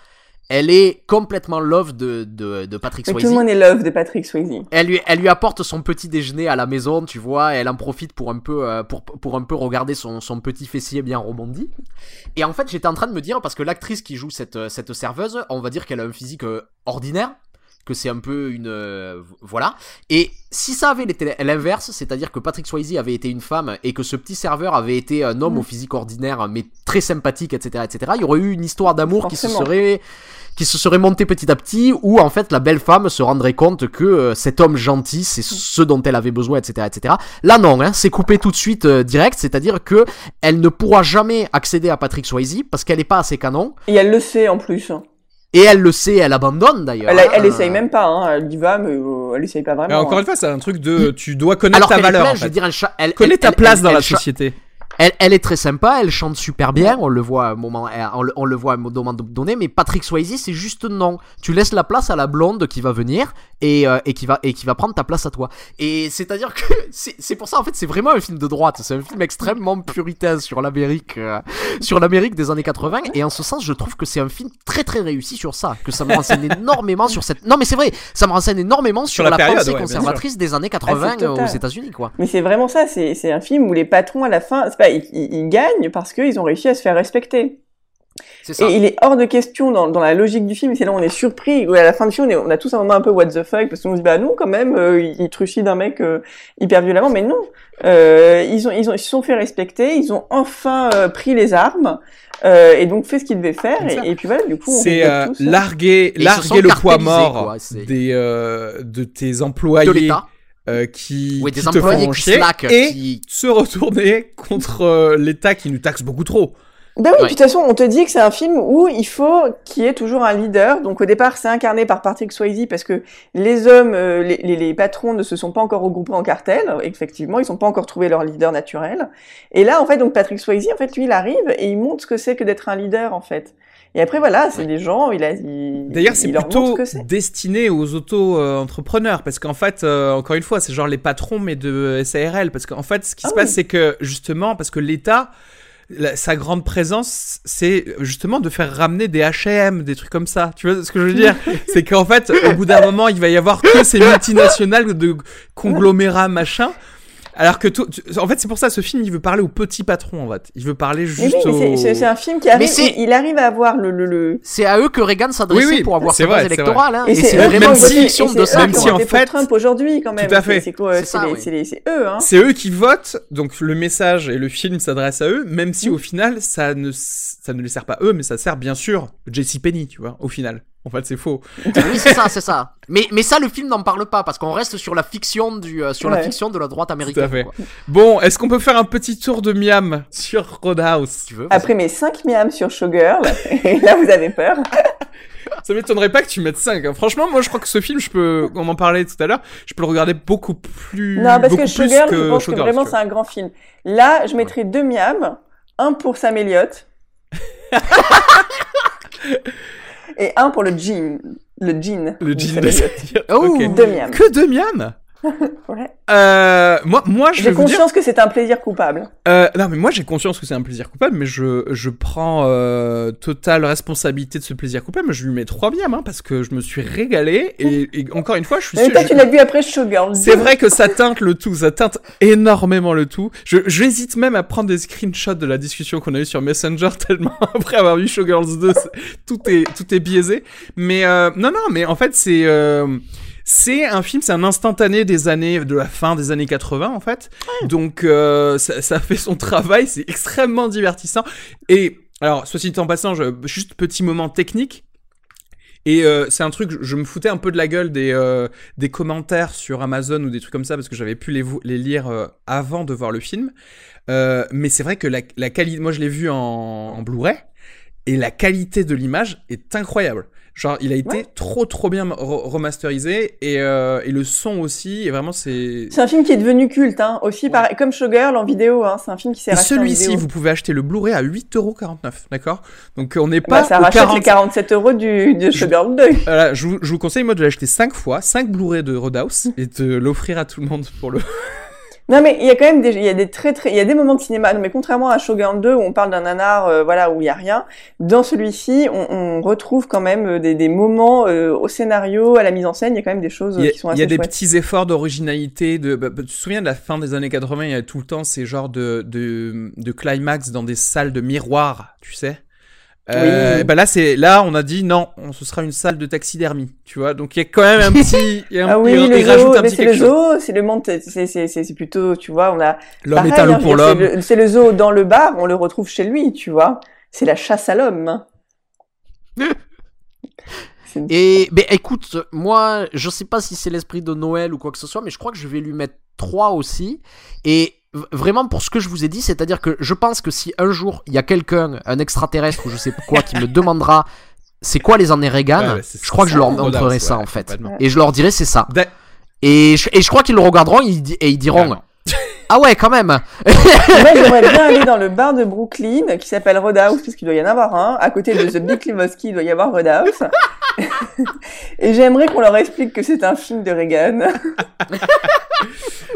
elle est complètement love de, de, de Patrick mais tout Swayze. le monde est love de Patrick Swayze Elle lui, elle lui apporte son petit déjeuner à la maison, tu vois, et elle en profite pour un peu, euh, pour, pour un peu regarder son, son petit fessier bien rebondi. Et en fait, j'étais en train de me dire, parce que l'actrice qui joue cette, euh, cette serveuse, on va dire qu'elle a un physique euh, ordinaire, que c'est un peu une... euh, voilà. Et si ça avait été l'inverse, c'est-à-dire que Patrick Swayze avait été une femme et que ce petit serveur avait été un homme Mm. au physique ordinaire, mais très sympathique, etc., etc., il y aurait eu une histoire d'amour qui se serait qui se serait montée petit à petit, où en fait la belle femme se rendrait compte que euh, cet homme gentil, c'est ce dont elle avait besoin, etc., etc. Là non, hein, c'est coupé tout de suite euh, direct, c'est-à-dire que elle ne pourra jamais accéder à Patrick Swayze parce qu'elle n'est pas assez canon, et elle le sait en plus et elle le sait, elle abandonne d'ailleurs. elle, hein. elle essaye même pas hein. elle y va mais euh, elle essaye pas Mais vraiment encore hein. une fois, c'est un truc de tu dois connaître Alors ta valeur. en je veux dire, elle, elle- Connais elle- ta place elle- dans elle la société. Elle, elle est très sympa, elle chante super bien, on le voit à un moment, euh, on le, on le voit à un moment donné, mais Patrick Swayze, c'est juste non. Tu laisses la place à la blonde qui va venir et, euh, et, qui, va, et qui va prendre ta place à toi. Et c'est-à-dire que c'est c'est pour ça, en fait, c'est vraiment un film de droite. C'est un film extrêmement puritain sur l'Amérique, euh, sur l'Amérique des années 80. Et en ce sens, je trouve que c'est un film très très réussi sur ça. Que ça me renseigne énormément sur cette. Non, mais c'est vrai, ça me renseigne énormément sur, la la, période, pensée ouais, conservatrice des années 80 c'est euh, aux. États-Unis, quoi. mais c'est vraiment ça c'est c'est un film où les patrons à la fin pas ils, ils- ils gagnent parce qu'ils ont réussi à se faire respecter ça. Et il est hors de question dans, dans la logique du film, c'est là où on est surpris, où à la fin du film, on, est- on a tous un moment un peu what the fuck, parce qu'on se dit, bah non, quand même, euh, il, il trucide un mec euh, hyper violemment, mais non. Euh, ils, ont, ils, ont, ils se sont fait respecter, ils ont enfin euh, pris les armes, euh, et donc fait ce qu'ils devaient faire, et, et puis voilà, du coup, on C'est larguer, ils le poids mort des, euh, de tes employés. Euh, qui, Oui, des qui te font qui chier slack, et qui- se retourner contre euh, l'État qui nous taxe beaucoup trop. Ben oui, Ouais. de toute façon, on te dit que c'est un film où il faut qu'il y ait toujours un leader. Donc au départ, c'est incarné par Patrick Swayze parce que les hommes, euh, les, les, les patrons ne se sont pas encore regroupés en cartel. Effectivement, ils n'ont pas encore trouvé leur leader naturel. Et là, en fait, donc Patrick Swayze, en fait, lui, il arrive et il montre ce que c'est que d'être un leader, en fait. Et après, voilà, c'est des gens, il a, il, D'ailleurs, c'est plutôt ce destiné aux auto-entrepreneurs parce qu'en fait, euh, encore une fois, c'est genre les patrons mais de SARL parce qu'en fait, ce qui Ah se oui. passe, c'est que justement, parce que l'État, la- sa grande présence, c'est justement de faire ramener des H&M, des trucs comme ça. Tu vois ce que je veux dire? C'est qu'en fait, au bout d'un moment, il va y avoir que ces multinationales de conglomérats machin. Alors que tout, tu- en fait, c'est pour ça ce film, il veut parler aux petits patrons en fait. Il veut parler juste oui, mais aux. c'est- un film qui arrive, il, il arrive à avoir le, le, le... C'est à eux que Reagan s'adressait Oui, oui, pour avoir sa vrai, base c'est électorale. hein, Et et c'est eux qui vraiment une fiction de eux même si en fait- Trump aujourd'hui quand même. Tout à fait. C'est- ça, eux, hein. C'est eux qui votent, donc le message et le film s'adressent à eux, même si au final ça ne ça ne les sert pas eux, mais ça sert bien sûr JC Penny, tu vois, au final. En fait, c'est faux. Oui, c'est ça, c'est ça. Mais, mais ça, le film n'en parle pas parce qu'on reste sur la fiction du, euh, sur la Ouais. fiction de la droite Tout à américaine. fait. quoi. Bon, est-ce qu'on peut faire un petit tour de Miam sur Roadhouse? Si tu veux. Après mes 5 miams sur Showgirl, et là vous avez peur. Ça m'étonnerait pas que tu mettes 5. Franchement, moi je crois que ce film, je peux, on en parlait tout à l'heure, je peux le regarder beaucoup plus. Non, parce beaucoup que Showgirl, je pense que vraiment c'est un grand film. Là, je mettrais deux miams, un pour Sam Elliott et un pour le jean, le jean. Le jean de. Oh, Ok. Deux miams. Que de Miam Ouais. euh, Moi, moi, je J'ai dire. conscience que c'est un plaisir coupable. Euh, non, mais moi j'ai conscience que c'est un plaisir coupable, mais je, je prends euh, totale responsabilité de ce plaisir coupable. Je lui mets trois biens, hein, parce que je me suis régalé. Et, et encore une fois, je suis Mais sûr. toi, je- tu l'as vu après Showgirl. C'est vrai que ça teinte le tout, ça teinte énormément le tout. J'hésite même à prendre des screenshots de la discussion qu'on a eue sur Messenger tellement après avoir vu Showgirls 2, c'est- tout est tout est biaisé. Mais euh, non non, mais en fait c'est euh, c'est un film, c'est un instantané des années de la fin des années 80 en fait. Donc euh, ça, ça fait son travail, c'est extrêmement divertissant. Et alors, soit dit en passant, je, juste petit moment technique. Et euh, c'est un truc, je, me foutais un peu de la gueule des, euh, des commentaires sur Amazon ou des trucs comme ça parce que j'avais pu les, lire euh, avant de voir le film. Mais c'est vrai que la, la qualité, moi je l'ai vu en, en Blu-ray et la qualité de l'image est incroyable. Genre, il a été Ouais. trop trop bien re- remasterisé et, euh, et le son aussi. Et vraiment, c'est. C'est un film qui est devenu culte, hein. Aussi, pareil, comme Showgirl en vidéo, hein. C'est un film qui s'est Et racheté celui-ci, vous pouvez acheter le Blu-ray à 8,49€, d'accord? Donc on n'est Bah, pas ça au rachète 40 les 47 euros du, de Showgirl 2. Voilà, je, vous, je vous conseille moi de l'acheter 5 fois, 5 Blu-ray de Roadhouse et de l'offrir à tout le monde pour le. Non, mais il y a quand même des, il y a des très très, il y a des moments de cinéma. Non, mais contrairement à Shogun 2 où on parle d'un nanar, euh, voilà, où il y a rien, dans celui-ci, on, on retrouve quand même euh, des, des moments euh, au scénario, à la mise en scène. Il y a quand même des choses Il a, qui sont il assez y a des chouettes. petits efforts d'originalité. De, bah, bah, tu te souviens de la fin des années 80, il y a tout le temps ces genres de, de, de climax dans des salles de miroirs, tu sais? Euh, Oui. bah là, c'est là, on a dit non, on- ce sera une salle de taxidermie, tu vois. Donc il y a quand même un petit, il y a un- Ah oui, il, le il rajoute zoo, un petit c'est quelque le zoo, c'est le monde, c'est c'est c'est plutôt, tu vois, on a. L'homme est un loup hein, pour veux dire, l'homme. C'est le, zoo dans le bar, on le retrouve chez lui, tu vois. C'est la chasse à l'homme. hein. Et ben écoute, moi je sais pas si c'est l'esprit de Noël ou quoi que ce soit, mais je crois que je vais lui mettre 3 aussi. Et vraiment pour ce que je vous ai dit, c'est-à-dire que je pense que si un jour il y a quelqu'un, un extraterrestre ou je sais pas quoi, qui me demandera c'est quoi les années Reagan, Ouais, ouais, c'est je crois que je leur montrerai ça ouais, en fait. Et je leur dirai c'est ça. Et je, et je crois qu'ils le regarderont ils et ils diront. Ah ouais quand même. Moi, j'aimerais bien aller dans le bar de Brooklyn qui s'appelle Roadhouse, parce qu'il doit y en avoir un. À côté de The Big Lebowski, il doit y avoir Roadhouse. Et j'aimerais qu'on leur explique que c'est un film de Reagan.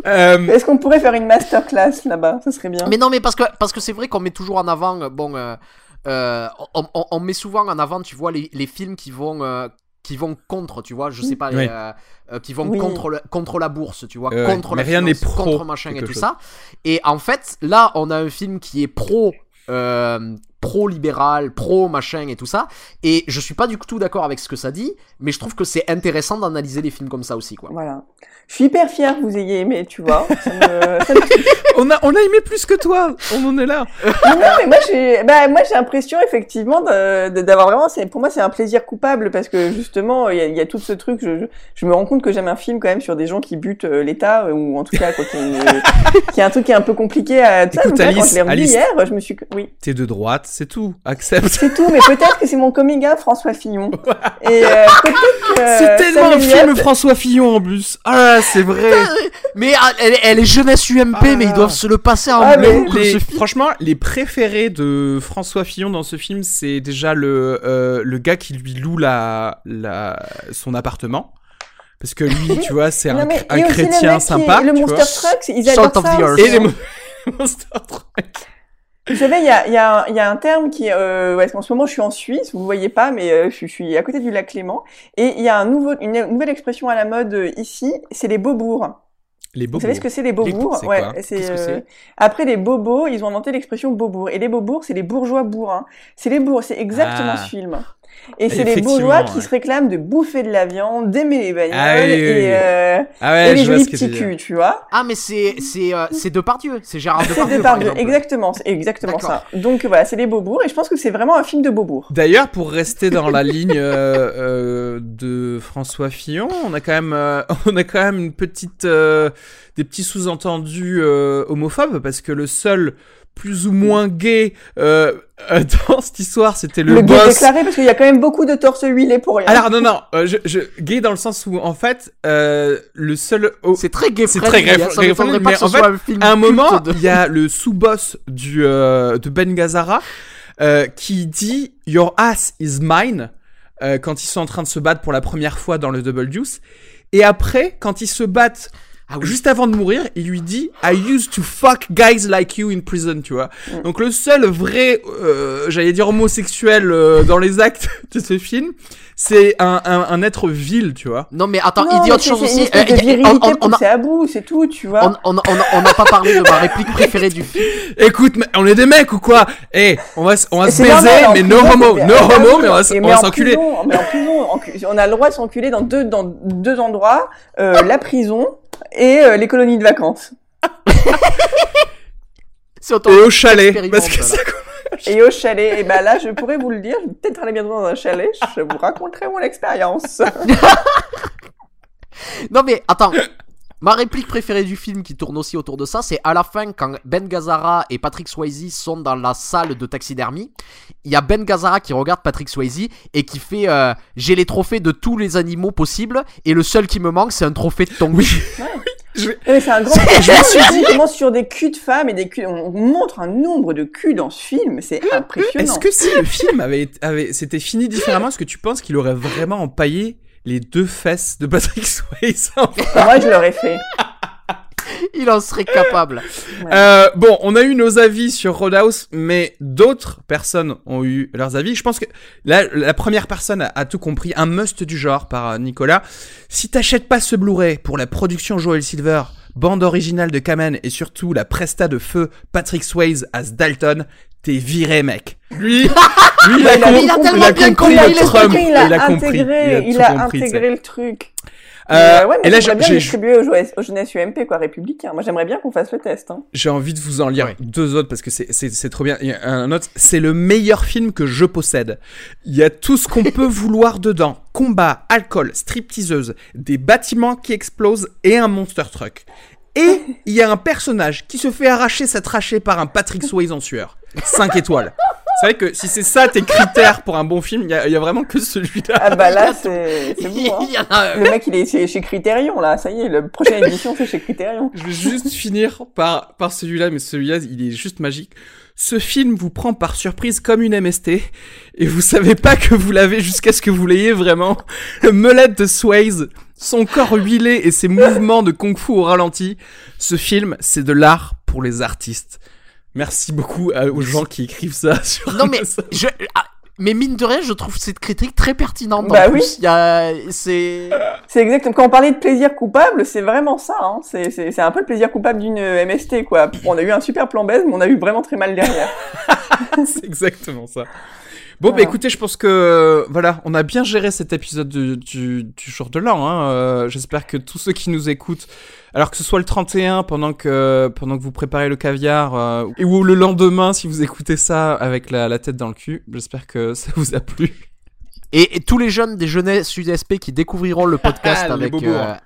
Euh, Est-ce qu'on pourrait faire une masterclass là-bas? Ça serait bien. Mais non, mais parce que parce que c'est vrai qu'on met toujours en avant, euh, bon, euh, euh, on, on- on met souvent en avant, tu vois, les, les films qui vont qui vont contre, tu vois, je sais pas, Oui. euh, euh, qui vont Oui. contre le- contre la bourse, tu vois, Euh, contre mais la rien n'est finance, pro contre machin et tout chose. ça. Et en fait, là, on a un film qui est pro. Pro-libéral, pro-machin et tout ça. Et je suis pas du tout d'accord avec ce que ça dit, mais je trouve que c'est intéressant d'analyser les films comme ça aussi, quoi. Voilà. Je suis hyper fière que vous ayez aimé, tu vois. Ça me, ça me on a on a aimé plus que toi. On en est là. non, mais moi j'ai, bah, moi j'ai l'impression effectivement d'avoir vraiment, pour moi c'est un plaisir coupable parce que justement il y a, il y a tout ce truc, je, je, je me rends compte que j'aime un film quand même sur des gens qui butent euh, l'État euh, ou en tout cas quand il y a, une- qu'il y a un truc qui est un peu compliqué à. Écoute, donc là, quand Alice, je Alice. hier, je me suis, oui. T'es de droite. C'est tout. Accepte. C'est tout, mais peut-être que c'est mon coming out François Fillon. Et euh, peut-être que C'est tellement un film François Fillon en plus. Ah, c'est vrai. Mais ah, elle, elle est jeunesse UMP, Ah. mais ils doivent se le passer en Ah, mais Les- franchement, les préférés de François Fillon dans ce film, c'est déjà le, euh, le gars qui lui loue la, la, son appartement. Parce que lui, tu vois, c'est un, mais- un et aussi le chrétien sympa. Le tu Monster. Truck, ils adorent ça. Et les mo- Monster Truck. Vous savez, il y a, y, a y a un terme qui, euh, parce qu'en ce moment je suis en Suisse, vous voyez pas, mais euh, je, je suis à côté du lac Clément, et il y a un nouveau, une nouvelle expression à la mode euh, ici, c'est les bobours. Les Vous bobos. savez ce que c'est les bobours quoi? c'est euh, après les bobos, ils ont inventé l'expression bobour, et les bobours, c'est les bourgeois bourrins. C'est les bourgs, c'est exactement Ah. ce film. Et c'est les bourgeois qui ouais. se réclament de bouffer de la viande, d'aimer les bagnoles Ah oui, oui, oui. et, euh, Ah ouais, et les jolis petits culs, tu vois. Ah, mais c'est c'est euh, c'est Depardieu, c'est Gérard C'est Depardieu. de par Depardieu, exactement, c'est exactement ça. Donc voilà, c'est les bobours, et je pense que c'est vraiment un film de bobours. D'ailleurs, pour rester dans la ligne euh, euh, de François Fillon, on a quand même, euh, on a quand même une petite, euh, des petits sous-entendus euh, homophobes parce que le seul plus ou moins gay euh, euh, dans cette histoire, c'était le, Le, gay boss. déclaré, parce qu'il y a quand même beaucoup de torse huilés pour rien. Alors non non, euh, je, je, gay dans le sens où en fait euh, le seul oh, C'est très gay C'est très gay- gay mais en fait, un film à un moment, de- il y a le sous-boss du euh, de Ben Gazzara euh, qui dit Your ass is mine euh, quand ils sont en train de se battre pour la première fois dans le Double Deuce. Et après, quand ils se battent Ah oui. juste avant de mourir, il lui dit I used to fuck guys like you in prison, tu vois. Mm. Donc le seul vrai, euh, j'allais dire homosexuel euh, dans les actes de ce film, c'est un, un, un être vil, tu vois. Non, mais attends, Non, il dit autre c'est- chose aussi. Euh, on- on- on a- à bout, c'est tout, tu vois. On n'a pas parlé de ma réplique préférée du film. Écoute, mais on est des mecs ou quoi? Eh, on va, on va se baiser, normal, mais no homo, no homo, mais on va, s'enculer. on a le droit de s'enculer dans deux, dans deux endroits, euh, la prison et euh, les colonies de vacances. Et au chalet, parce que expérimente, ça Et au chalet, et ben là, je pourrais vous le dire, je vais peut-être aller bientôt dans un chalet, je vous raconterai mon expérience. Non mais attends. Ma réplique préférée du film qui tourne aussi autour de ça, c'est à la fin quand Ben Gazzara et Patrick Swayze sont dans la salle de taxidermie. Il y a Ben Gazzara qui regarde Patrick Swayze et qui fait euh, j'ai les trophées de tous les animaux possibles et le seul qui me manque c'est un trophée de ton cul. Mais c'est un grand. Je me suis dit comment sur des culs de femmes et des culs, on montre un nombre de culs dans ce film, c'est impressionnant. Est-ce que si le film avait, été- avait s'était fini différemment, est-ce que tu penses qu'il aurait vraiment empaillé les deux fesses de Patrick Swayze Moi, je l'aurais fait. Il en serait capable. Euh, bon, on a eu nos avis sur Roadhouse, mais d'autres personnes ont eu leurs avis. Je pense que la, la première personne a, a tout compris, un must du genre par euh, Nicolas. Si t'achètes pas ce Blu-ray pour la production Joel Silver, bande originale de Kamen et surtout la presta de feu Patrick Swayze as Dalton, t'es viré, mec. Lui, lui, il a, Il a- il a tellement il a bien compris compris, le il a Trump. il a, Il a compris. intégré, il tout a, compris, intégré le truc. Euh, ouais, et mais là, j'aimerais bien distribuer aux aux jeunesse UMP, quoi, républicain. Moi, j'aimerais bien qu'on fasse le test, hein. J'ai envie de vous en lire Ouais. deux autres parce que c'est, c'est, c'est trop bien. Il y a un autre, c'est le meilleur film que je possède. Il y a tout ce qu'on peut vouloir dedans. Combat, alcool, stripteaseuse, des bâtiments qui explosent et un monster truck. Et il y a un personnage qui se fait arracher sa trachée par un Patrick Swayze en sueur. 5 étoiles. C'est vrai que si c'est ça tes critères pour un bon film, il y y a vraiment que celui-là. Ah bah là, c'est bon, hein. a. Le mec, il est chez, chez Criterion, là. Ça y est, la prochaine édition, c'est chez Criterion. Je vais juste finir par, par celui-là, mais celui-là, il est juste magique. Ce film vous prend par surprise comme une MST, et vous savez pas que vous l'avez jusqu'à ce que vous l'ayez vraiment. Le melette de Swayze, son corps huilé et ses mouvements de kung-fu au ralenti. Ce film, c'est de l'art pour les artistes. Merci beaucoup à- aux gens qui écrivent ça sur Non mais Amazon. je ah, mais mine de rien, je trouve cette critique très pertinente. en Bah oui. Il y a c'est C'est exactement. Quand on parlait de plaisir coupable, c'est vraiment ça, hein. C'est, c'est, c'est un peu le plaisir coupable d'une euh, MST, quoi. On a eu un super plan baise, mais on a eu vraiment très mal derrière. c'est exactement ça. Bon, bah écoutez, je pense que euh, voilà, on a bien géré cet épisode du, du, du jour de l'an. Hein. Euh, J'espère que tous ceux qui nous écoutent, alors que ce soit le 31 pendant que pendant que vous préparez le caviar, euh, ou le lendemain si vous écoutez ça avec la, la tête dans le cul, j'espère que ça vous a plu. et, et tous les jeunes des jeunesses USP qui découvriront le podcast Les avec bobos, euh, hein.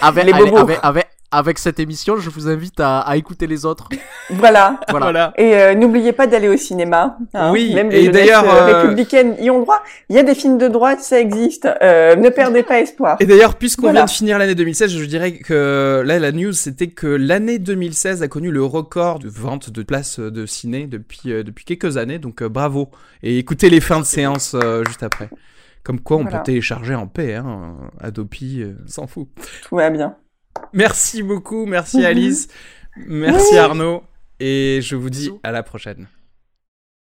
avec, Les bobos. avec, avec avec cette émission, je vous invite à, à écouter les autres. Voilà. Voilà. Voilà. Et euh, n'oubliez pas d'aller au cinéma. hein. Oui, Même et les jeunesses d'ailleurs, euh, euh, républicaines y ont droit. Il y a des films de droite, ça existe. Euh, ne perdez pas espoir. Et d'ailleurs, puisqu'on Voilà. vient de finir l'année 2016, je dirais que là, la news, c'était que l'année 2016 a connu le record de vente de places de ciné depuis, euh, depuis quelques années. Donc, euh, bravo. Et écoutez les fins de séance euh, juste après. Comme quoi, on Voilà. peut télécharger en paix. Hein. Adopi, euh, s'en fout. Tout va bien. Merci beaucoup. Merci Alice. Merci Arnaud. Et je vous dis à la prochaine.